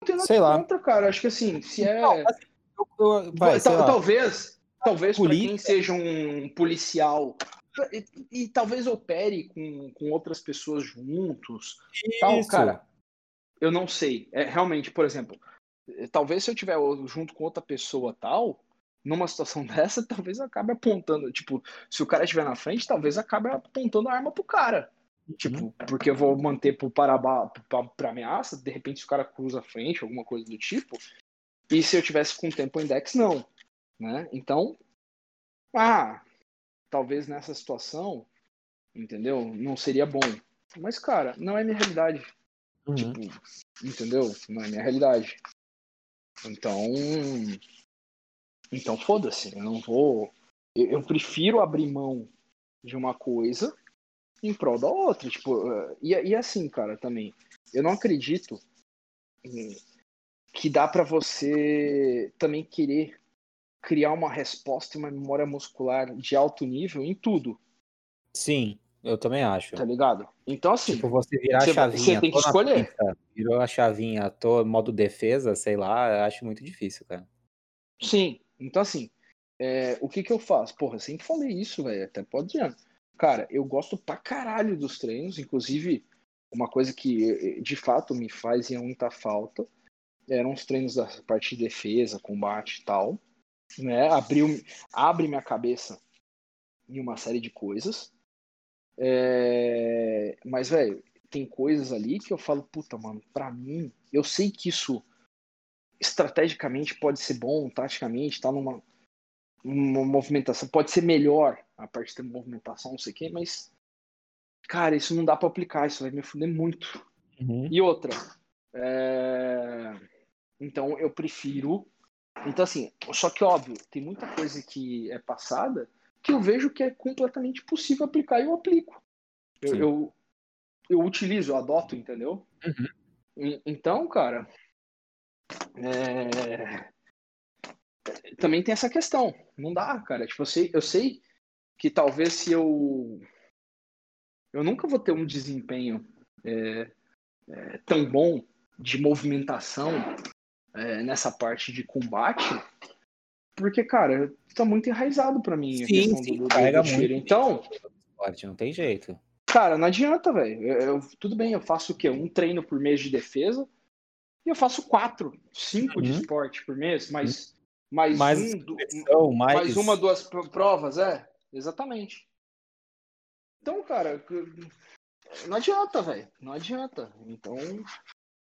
não tem nada Sei lá. contra, cara. Acho que assim, se é. Não, assim, eu- eu- vai, Tal- lá. talvez, talvez para quem seja um policial e, e talvez opere com, com outras pessoas juntos, tal, Isso. cara. Eu não sei. É realmente, por exemplo, talvez se eu tiver junto com outra pessoa tal, numa situação dessa, talvez acabe apontando, tipo, se o cara estiver na frente, talvez acabe apontando a arma pro cara. Tipo, porque eu vou manter pro parabá, pra, pra ameaça, de repente se o cara cruza a frente, alguma coisa do tipo. E se eu tivesse com tempo index, não. Né? Então, ah, talvez nessa situação, entendeu? Não seria bom. Mas, cara, não é minha realidade. Uhum. Tipo, entendeu? Não é minha realidade. Então. Então foda-se. Eu não vou. Eu, eu prefiro abrir mão de uma coisa em prol da outra. Tipo, eh, e, e assim, cara, também. Eu não acredito que dá pra você também querer criar uma resposta e uma memória muscular de alto nível em tudo, Sim, eu também acho. tá ligado? Então, assim, Tipo, você virar Você- a chavinha, você tem que escolher. pista, virou a chavinha, tô modo defesa, sei lá, eu acho muito difícil, cara. Sim, então assim, é, o que que eu faço? Porra, eu sempre falei isso, velho, até pode ir. Cara, eu gosto pra caralho dos treinos, inclusive uma coisa que eh, de fato me faz muita falta eram os treinos da parte de defesa, combate e tal, né? Abriu, abre minha cabeça em uma série de coisas. É... Mas, velho, tem coisas ali que eu falo, puta, mano, pra mim, eu sei que isso estrategicamente pode ser bom, taticamente, tá numa uma movimentação, pode ser melhor a parte da movimentação, não sei o quê, mas, cara, isso não dá para aplicar, isso vai me fuder muito. Uhum. E outra, é... então eu prefiro. Então, assim, só que óbvio, tem muita coisa que é passada que eu vejo que é completamente possível aplicar e eu aplico. Eu, eu, eu, utilizo, eu adoto, entendeu? Uhum. Então, cara, é... também tem essa questão. Não dá, cara. Tipo, eu sei, eu sei que talvez se eu. Eu nunca vou ter um desempenho é, é, tão bom de movimentação é, nessa parte de combate, porque, cara, tá muito enraizado para mim sim, sim, do, do, do tiro. Então. Esporte, não tem jeito. Cara, não adianta, velho. Tudo bem, eu faço o quê? Um treino por mês de defesa. E eu faço quatro, cinco uhum. de esporte por mês, mas uhum. mais, mais, um, mais... mais uma, duas provas, é. Exatamente. Então, cara, não adianta, velho. Não adianta. Então,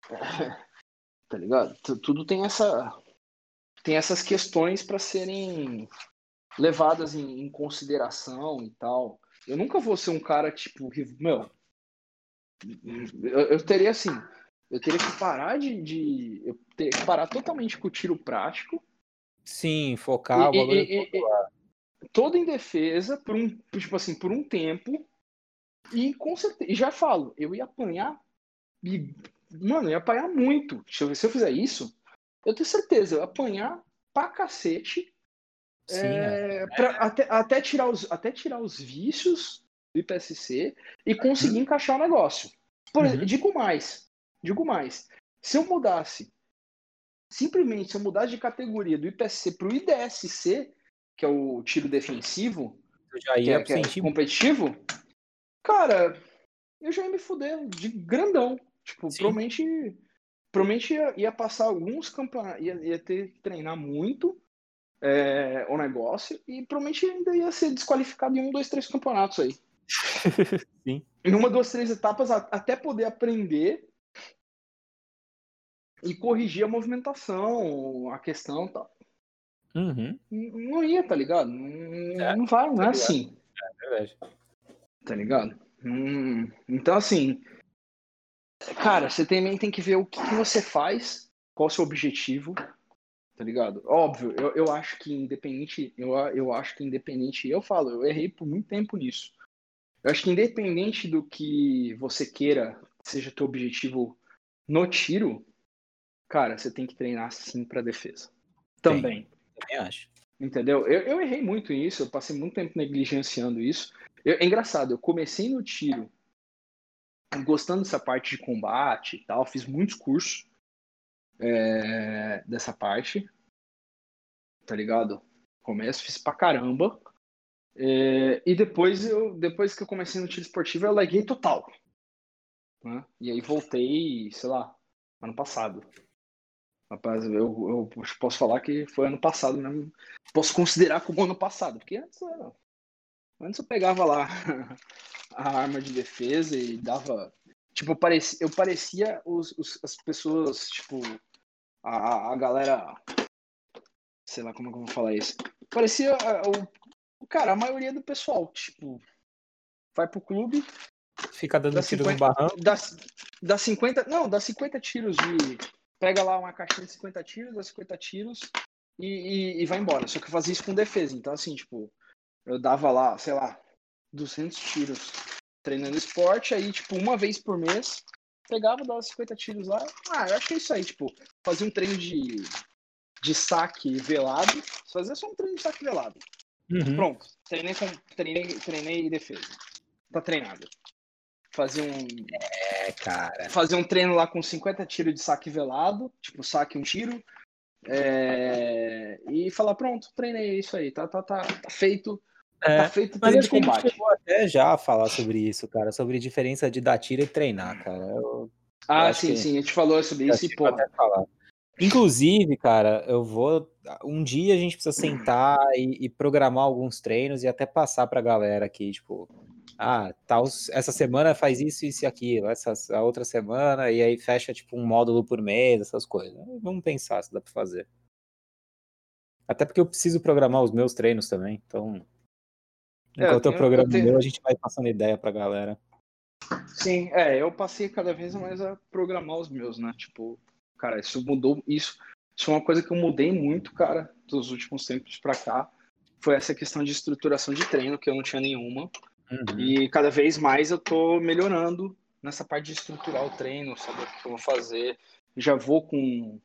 tá ligado? Tudo tem essa tem essas questões para serem levadas em, em, consideração e tal. Eu nunca vou ser um cara tipo, meu, eu, eu teria assim, eu teria que parar de, de, eu teria que parar totalmente com o tiro prático. Sim, focar e, o e, e, todo em defesa por um, tipo assim, por um tempo. E com certeza, e já falo, eu ia apanhar e, mano, eu ia apanhar muito. Se eu, se eu fizer isso, eu tenho certeza, eu apanhar pra cacete. Sim, é, é. Pra, até, até, tirar os, até tirar os vícios do IPSC e conseguir uhum. encaixar o negócio. Por, uhum. Digo mais, digo mais. Se eu mudasse, simplesmente se eu mudasse de categoria do IPSC para o IDSC, que é o tiro defensivo, eu já ia que é, que é competitivo, cara, eu já ia me fuder de grandão. Tipo, Sim. provavelmente, provavelmente ia, ia, passar alguns campeonatos, ia, ia ter que treinar muito é, o negócio e provavelmente ainda ia ser desqualificado em um, dois, três campeonatos aí. Sim. Em uma, duas, três etapas até poder aprender e corrigir a movimentação, a questão tal. Uhum. Não ia, tá ligado? Não, é, não vai, não é tá assim. É verdade. Tá ligado? Hum, então, assim, cara, você também tem que ver o que, que você faz, qual o seu objetivo, tá ligado? Óbvio, eu, eu acho que independente, eu, eu acho que independente, eu falo, eu errei por muito tempo nisso. Eu acho que independente do que você queira, seja teu objetivo no tiro, cara, você tem que treinar sim para defesa. Também. Também acho. Entendeu? Eu, eu errei muito isso, eu passei muito tempo negligenciando isso. Eu, é engraçado, eu comecei no tiro gostando dessa parte de combate e tal, fiz muitos cursos é, dessa parte, tá ligado? Começo, fiz pra caramba. É, e depois, eu, depois que eu comecei no tiro esportivo, eu larguei total. Né? E aí voltei, sei lá, ano passado. Rapaz, eu, eu posso falar que foi ano passado mesmo. Posso considerar como ano passado, porque antes, antes eu pegava lá a arma de defesa e dava. Tipo, eu parecia, eu parecia os, os, as pessoas, tipo, a, a galera. Sei lá como é que eu vou falar isso. Parecia o. Cara, a maioria do pessoal, tipo, vai pro clube. Fica dando tiro 50, no barranco. Dá, dá 50. Não, dá 50 tiros de pega lá uma caixinha de 50 tiros, dá 50 tiros e, e, e, vai embora. Só que eu fazia isso com defesa. Então, assim, tipo, eu dava lá, sei lá, 200 tiros treinando esporte, aí, tipo, uma vez por mês, pegava, dava 50 tiros lá. Ah, eu acho que é isso aí, tipo, fazia um treino de, de saque velado, fazia só um treino de saque velado. Uhum. Pronto, treinei, treinei, treinei defesa. Tá treinado fazer um. É, cara. Fazer um treino lá com 50 tiros de saque velado, tipo, saque um tiro. É, e falar, pronto, treinei isso aí, tá, tá, tá, tá feito. É, tá feito mas acho que a gente chegou até já a falar sobre isso, cara, sobre diferença de dar tiro e treinar, cara. Eu, ah, eu sim, sim, a gente falou sobre isso e, pô. Inclusive, cara, eu vou. Um dia a gente precisa sentar e, e programar alguns treinos e até passar pra galera aqui, tipo, ah, tal, essa semana faz isso, isso e aquilo, essa a outra semana, e aí fecha tipo um módulo por mês, essas coisas. Vamos pensar se dá pra fazer. Até porque eu preciso programar os meus treinos também, então. É, enquanto eu, eu programo tenho... a gente vai passando ideia pra galera. Sim, é, eu passei cada vez mais a programar os meus, né? Tipo, cara, isso mudou, isso, isso é uma coisa que eu mudei muito, cara, dos últimos tempos pra cá. Foi essa questão de estruturação de treino, que eu não tinha nenhuma. Uhum. E cada vez mais eu tô melhorando nessa parte de estruturar o treino, saber o que eu vou fazer. Já vou com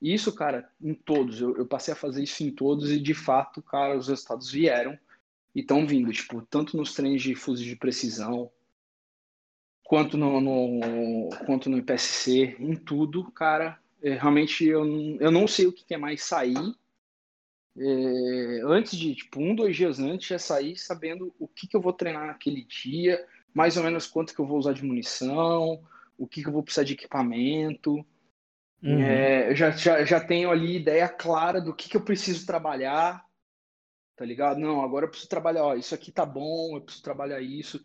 isso, cara, em todos. Eu, eu passei a fazer isso em todos e de fato, cara, os resultados vieram e estão vindo, tipo, tanto nos treinos de fuzil de precisão, quanto no, no, quanto no IPSC, em tudo, cara. É, realmente eu, eu não sei o que é mais sair é, antes de, tipo, um, dois dias antes, já sair sabendo o que, que eu vou treinar naquele dia, mais ou menos quanto que eu vou usar de munição, o que, que eu vou precisar de equipamento. Uhum. É, eu já, já, já tenho ali ideia clara do que, que eu preciso trabalhar, tá ligado? Não, agora eu preciso trabalhar, ó, isso aqui tá bom, eu preciso trabalhar isso.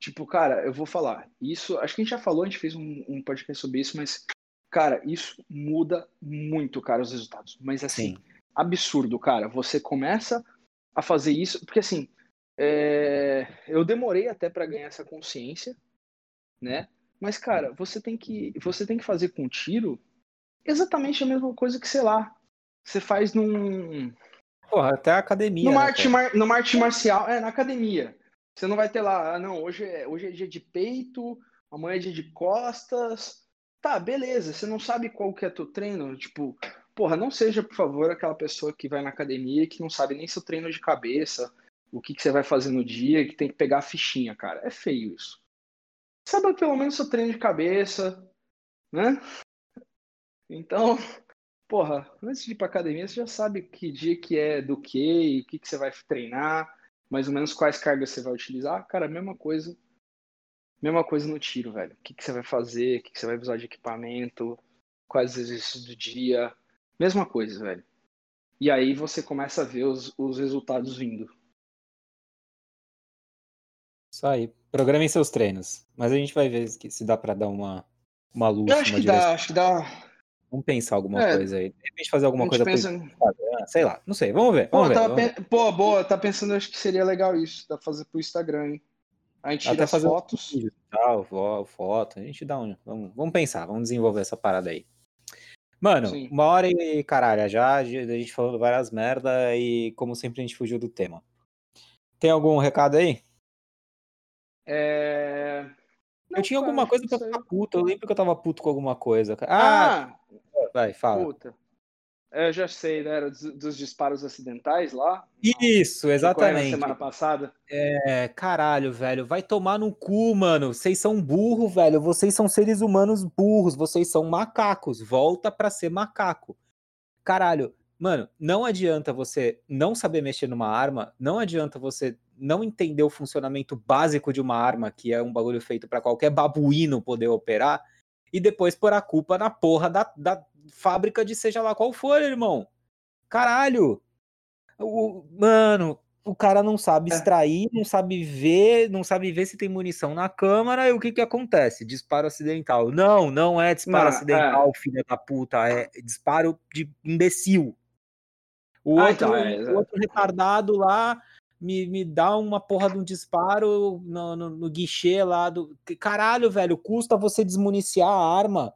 Tipo, cara, eu vou falar, isso, acho que a gente já falou, a gente fez um, um podcast sobre isso, mas, cara, isso muda muito, cara, os resultados. Mas assim, Sim absurdo, cara. Você começa a fazer isso, porque assim, é... eu demorei até para ganhar essa consciência, né? Mas, cara, você tem que você tem que fazer com tiro exatamente a mesma coisa que, sei lá, você faz num. Porra, até a academia. Numa, né, arte, mar... numa arte marcial, é, na academia. Você não vai ter lá, ah, não, hoje é, hoje é dia de peito, amanhã é dia de costas. Tá, beleza, você não sabe qual que é teu treino, tipo, porra, não seja, por favor, aquela pessoa que vai na academia e que não sabe nem seu treino de cabeça, o que, que você vai fazer no dia, que tem que pegar a fichinha, cara. É feio isso. Sabe pelo menos seu treino de cabeça, né? Então, porra, antes de ir pra academia, você já sabe que dia que é do que, o que, que você vai treinar, mais ou menos quais cargas você vai utilizar. Cara, mesma coisa. Mesma coisa no tiro, velho. O que, que você vai fazer, o que, que você vai usar de equipamento, quais exercícios do dia, Mesma coisa, velho. E aí você começa a ver os, os resultados vindo. Isso aí. Programem seus treinos. Mas a gente vai ver se dá para dar uma, uma luz. Eu acho que direção. dá, acho que dá. Vamos pensar alguma é, coisa aí. De repente fazer alguma coisa pensa... Instagram, sei lá. Não sei, vamos ver. Vamos pô, ver, vamos pen... pô, boa, tá pensando, acho que seria legal isso, dá pra fazer pro Instagram, hein? A gente tira Até fazer fotos. Tal, foto, a gente dá um. Vamos, vamos pensar, vamos desenvolver essa parada aí. Mano, Sim. uma hora e caralho já, a gente falando várias merda e como sempre a gente fugiu do tema. Tem algum recado aí? É... Não, eu tinha alguma coisa pra ficar puto, eu lembro que eu tava puto com alguma coisa. Ah! ah vai, fala. Puta. Eu já sei, né? Era dos, dos disparos acidentais lá. Isso, exatamente. semana passada. É, caralho, velho. Vai tomar no cu, mano. Vocês são burros, velho. Vocês são seres humanos burros. Vocês são macacos. Volta pra ser macaco. Caralho, mano, não adianta você não saber mexer numa arma. Não adianta você não entender o funcionamento básico de uma arma, que é um bagulho feito para qualquer babuíno poder operar. E depois pôr a culpa na porra da, da fábrica de seja lá qual for, irmão. Caralho! O, mano, o cara não sabe é. extrair, não sabe ver, não sabe ver se tem munição na câmara e o que que acontece? Disparo acidental. Não, não é disparo não, acidental, é. filha da puta, é disparo de imbecil. O ah, outro, então, é, o outro retardado lá me, me dá uma porra de um disparo no, no, no guichê lá do. Caralho, velho, custa você desmuniciar a arma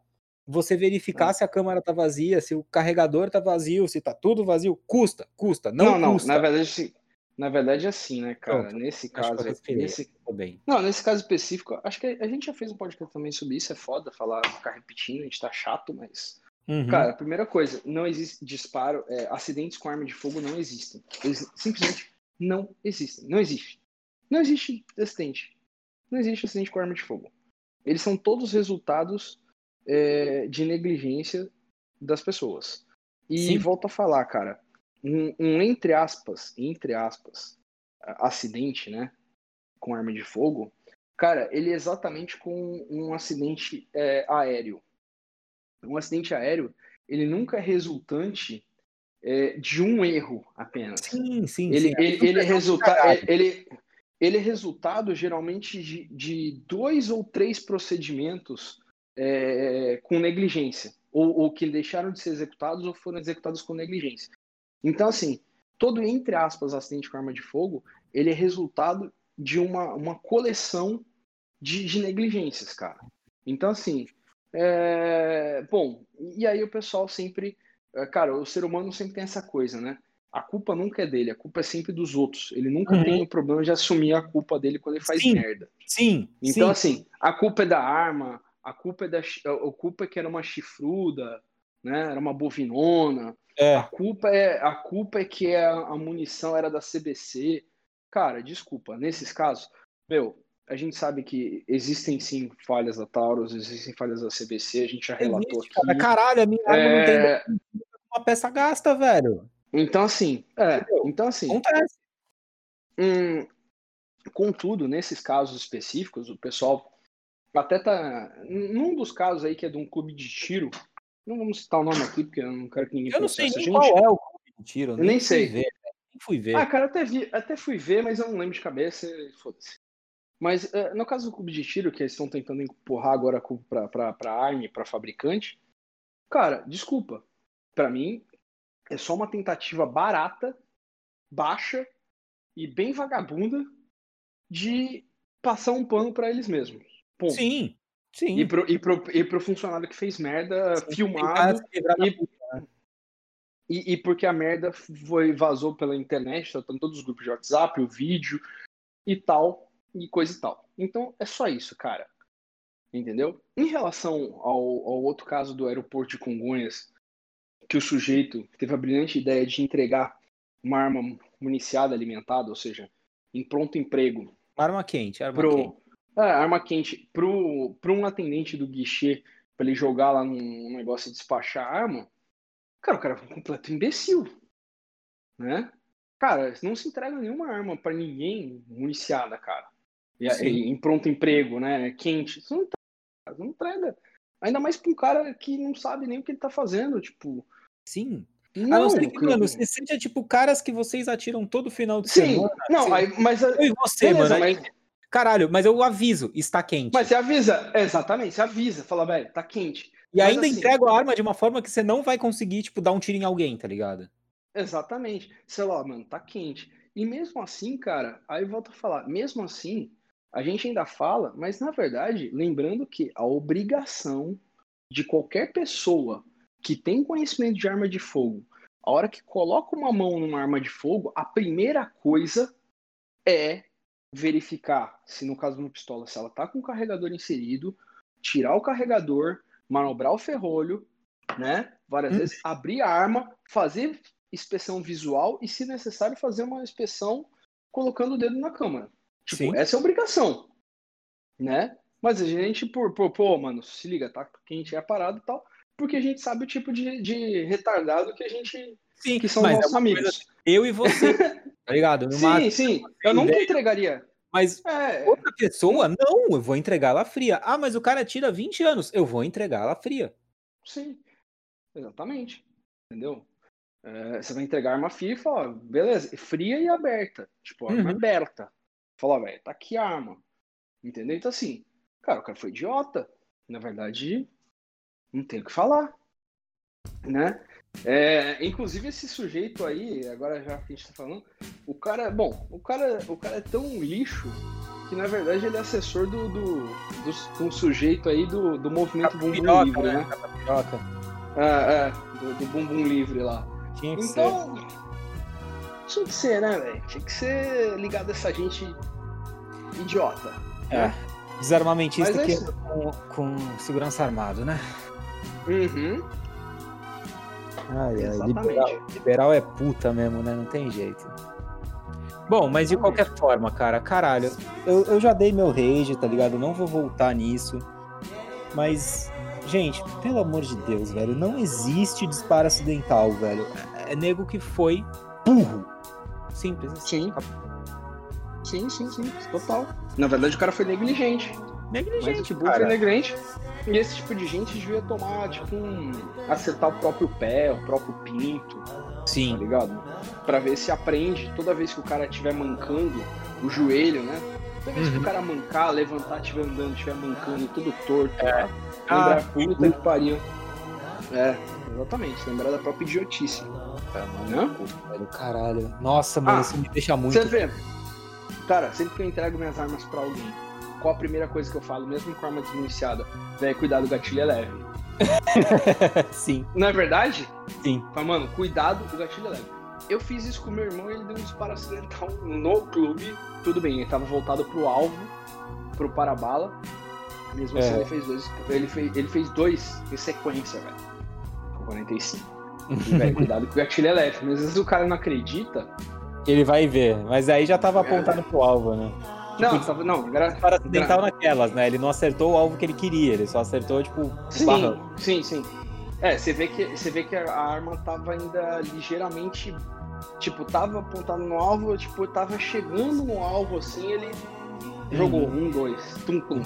você verificar é. se a câmera tá vazia, se o carregador tá vazio, se tá tudo vazio, custa, custa, não, não, custa. Não, na verdade, na verdade é assim, né, cara? Pronto, nesse caso, nesse... Bem. não, nesse caso específico, acho que a gente já fez um podcast também sobre isso, é foda falar, ficar repetindo, a gente tá chato, mas uhum. cara, primeira coisa, não existe disparo, é, acidentes com arma de fogo não existem, eles simplesmente não existem, não existe, não existe acidente, não existe acidente com arma de fogo. Eles são todos resultados é, de negligência das pessoas. E Sim. volto a falar, cara, um, um, entre aspas, entre aspas, acidente, né, com arma de fogo, cara, ele é exatamente com um acidente é, aéreo. Um acidente aéreo, ele nunca é resultante é, de um erro apenas. Sim, sim, ele, sim. Ele, ele, é resulta ele, ele é resultado geralmente de, de dois ou três procedimentos é, com negligência, ou, ou, que deixaram de ser executados ou foram executados com negligência. Então, assim, todo, entre aspas, acidente com arma de fogo, ele é resultado de uma, uma coleção de, de negligências, cara. Então, assim, é... bom, e aí o pessoal sempre, cara, o ser humano sempre tem essa coisa, né? A culpa nunca é dele, a culpa é sempre dos outros. Ele nunca uhum. tem o problema de assumir a culpa dele quando ele faz sim, merda. Sim. Então, sim. assim, a culpa é da arma, a culpa é da. A culpa é que era uma chifruda, né? Era uma bovinona. É. A culpa é a culpa é que a, a munição era da CBC. Cara, desculpa, nesses casos, meu, a gente sabe que existem sim falhas da Taurus, existem falhas da CBC, a gente já relatou Existe, aqui. Cara, caralho, a minha é... não tem uma peça gasta, velho. Então, assim, é, então, assim. Acontece. Hum, contudo, nesses casos específicos, o pessoal até tá. Num dos casos aí que é de um clube de tiro, não vamos citar o nome aqui, porque eu não quero que ninguém Eu não sei nem gente. qual é o clube de tiro. Eu nem, nem sei. Ver, nem fui ver. Ah, cara, até, vi, até fui ver, mas eu não lembro de cabeça. Foda-se. Mas uh, no caso do clube de tiro, que eles estão tentando empurrar agora para pra arme, para fabricante, cara, desculpa. para mim, é só uma tentativa barata, baixa e bem vagabunda de passar um pano para eles mesmos. Ponto. Sim, sim. E pro, e, pro, e pro funcionário que fez merda, sim, filmado. E, né? e, e, porque a merda foi, vazou pela internet, tá, todos os grupos de WhatsApp, o vídeo e tal, e coisa e tal. Então é só isso, cara. Entendeu? Em relação ao, ao outro caso do aeroporto de Congonhas, que o sujeito teve a brilhante ideia de entregar uma arma municiada alimentada, ou seja, em pronto emprego. Arma quente, arma pro, quente. É, arma quente para um atendente do guichê, para ele jogar lá num negócio e despachar a arma. Cara, o cara foi um completo imbecil. Né? Cara, não se entrega nenhuma arma para ninguém municiada, cara. E, e, em pronto emprego, né? Quente. Isso não entrega. Não entrega. Ainda mais para um cara que não sabe nem o que ele tá fazendo. Tipo, Sim. Não, a não ser que, mano, você seja tipo caras que vocês atiram todo final de Sim, semana. não, assim, aí, mas. Eu e você, beleza, mano. Mas... Caralho, mas eu aviso, está quente. Mas você avisa, exatamente, você avisa, fala, velho, tá quente. E mas ainda assim, entrega a arma de uma forma que você não vai conseguir, tipo, dar um tiro em alguém, tá ligado? Exatamente. Sei lá, mano, tá quente. E mesmo assim, cara, aí volto a falar, mesmo assim, a gente ainda fala, mas na verdade, lembrando que a obrigação de qualquer pessoa que tem conhecimento de arma de fogo, a hora que coloca uma mão numa arma de fogo, a primeira coisa é verificar se no caso de uma pistola, se ela tá com o carregador inserido, tirar o carregador, manobrar o ferrolho, né? Várias hum. vezes, abrir a arma, fazer inspeção visual e, se necessário, fazer uma inspeção colocando o dedo na câmera. Tipo, Sim. essa é a obrigação, né? Mas a gente, por, por, pô, mano, se liga, tá quente, é parado e tal porque a gente sabe o tipo de, de retardado que a gente. Sim, que são nossos é amigos. Coisa, eu e você, tá ligado? No sim, sim. Eu nunca ideia. entregaria. Mas é... outra pessoa, não, eu vou entregar ela fria. Ah, mas o cara tira 20 anos, eu vou entregar ela fria. Sim, exatamente. Entendeu? É, você vai entregar fria e fala, beleza, fria e aberta. Tipo, arma uhum. aberta. Fala, velho, tá aqui a arma. Entendeu? Então, assim, cara, o cara foi idiota. Na verdade, não tem o que falar, né? É, inclusive esse sujeito aí, agora já que a gente tá falando, o cara, bom, o cara, o cara é tão lixo que na verdade ele é assessor do, do, do, do um sujeito aí do, do movimento Bumbum Livre, né? né? É, é, do, do Bumbum Livre lá. Tinha que então, ser. Tinha que ser, né, velho? Tinha que ser ligado a essa gente idiota. É. Né? Desarmamentista é que com, com segurança armado, né? Uhum. Ai, liberal, liberal, é puta mesmo, né? Não tem jeito. Bom, mas de qualquer forma, cara, caralho, eu, eu já dei meu rage, tá ligado? não vou voltar nisso. Mas, gente, pelo amor de Deus, velho, não existe disparo acidental, velho. É, é nego que foi burro. Simples assim. Sim. Sim, sim, sim, total. Na verdade, o cara foi negligente. Negligente, Mas tipo cara. é negligente. E esse tipo de gente devia tomar, tipo, um. acertar o próprio pé, o próprio pinto, tá Sim. ligado? Pra ver se aprende toda vez que o cara estiver mancando o joelho, né? Toda vez que Uhum. o cara mancar, levantar, estiver andando, estiver mancando, tudo torto, É. lá, Ah, lembrar, puta que pariu. É, exatamente, lembrar da própria idiotice. Tá, Né? maluco, velho, caralho. Nossa, mano, Ah, isso me deixa muito. Você vê, cara, sempre que eu entrego minhas armas pra alguém, qual a primeira coisa que eu falo, mesmo com arma desmuniciada? Véi, cuidado, o gatilho é leve. Sim, Não é verdade? sim. Fala, mano, cuidado, o gatilho é leve. Eu fiz isso com meu irmão e ele deu um disparo acidental no clube. Tudo bem, ele tava voltado pro alvo, pro parabala. Mesmo assim, É. ele fez dois. Ele fez, ele fez dois em sequência, velho. Com 45. E, velho, cuidado que o gatilho é leve. Mas às vezes o cara não acredita. Ele vai ver, mas aí já tava apontado pro alvo, né? Não, tava, não, gra... Para acidental naquelas, né? Ele não acertou o alvo que ele queria, ele só acertou, tipo, Sim, sim, sim. É, você vê que, você vê que a arma tava ainda ligeiramente. Tipo, tava apontado no alvo, tipo, tava chegando no alvo assim, ele jogou um, dois, tum, tum.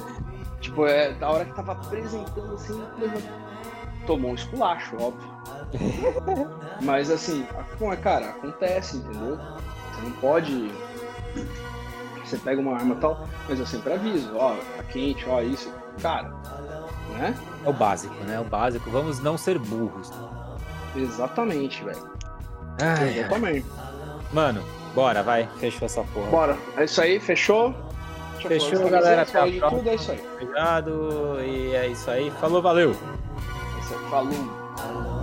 Tipo, é, da hora que tava apresentando assim, tomou um esculacho, óbvio. Mas assim, a- cara, acontece, entendeu? Você não pode. Você pega uma arma e tal, mas eu sempre aviso, ó, tá quente, ó, isso. Cara, né? É o básico, né? O básico. Vamos não ser burros. Exatamente, velho. Exatamente. mano, bora, vai. Fechou essa porra. Bora. É isso aí, fechou? Fechou, falar, galera, até próxima. tudo, é isso aí. Obrigado. E é isso aí. Falou, valeu. Falou.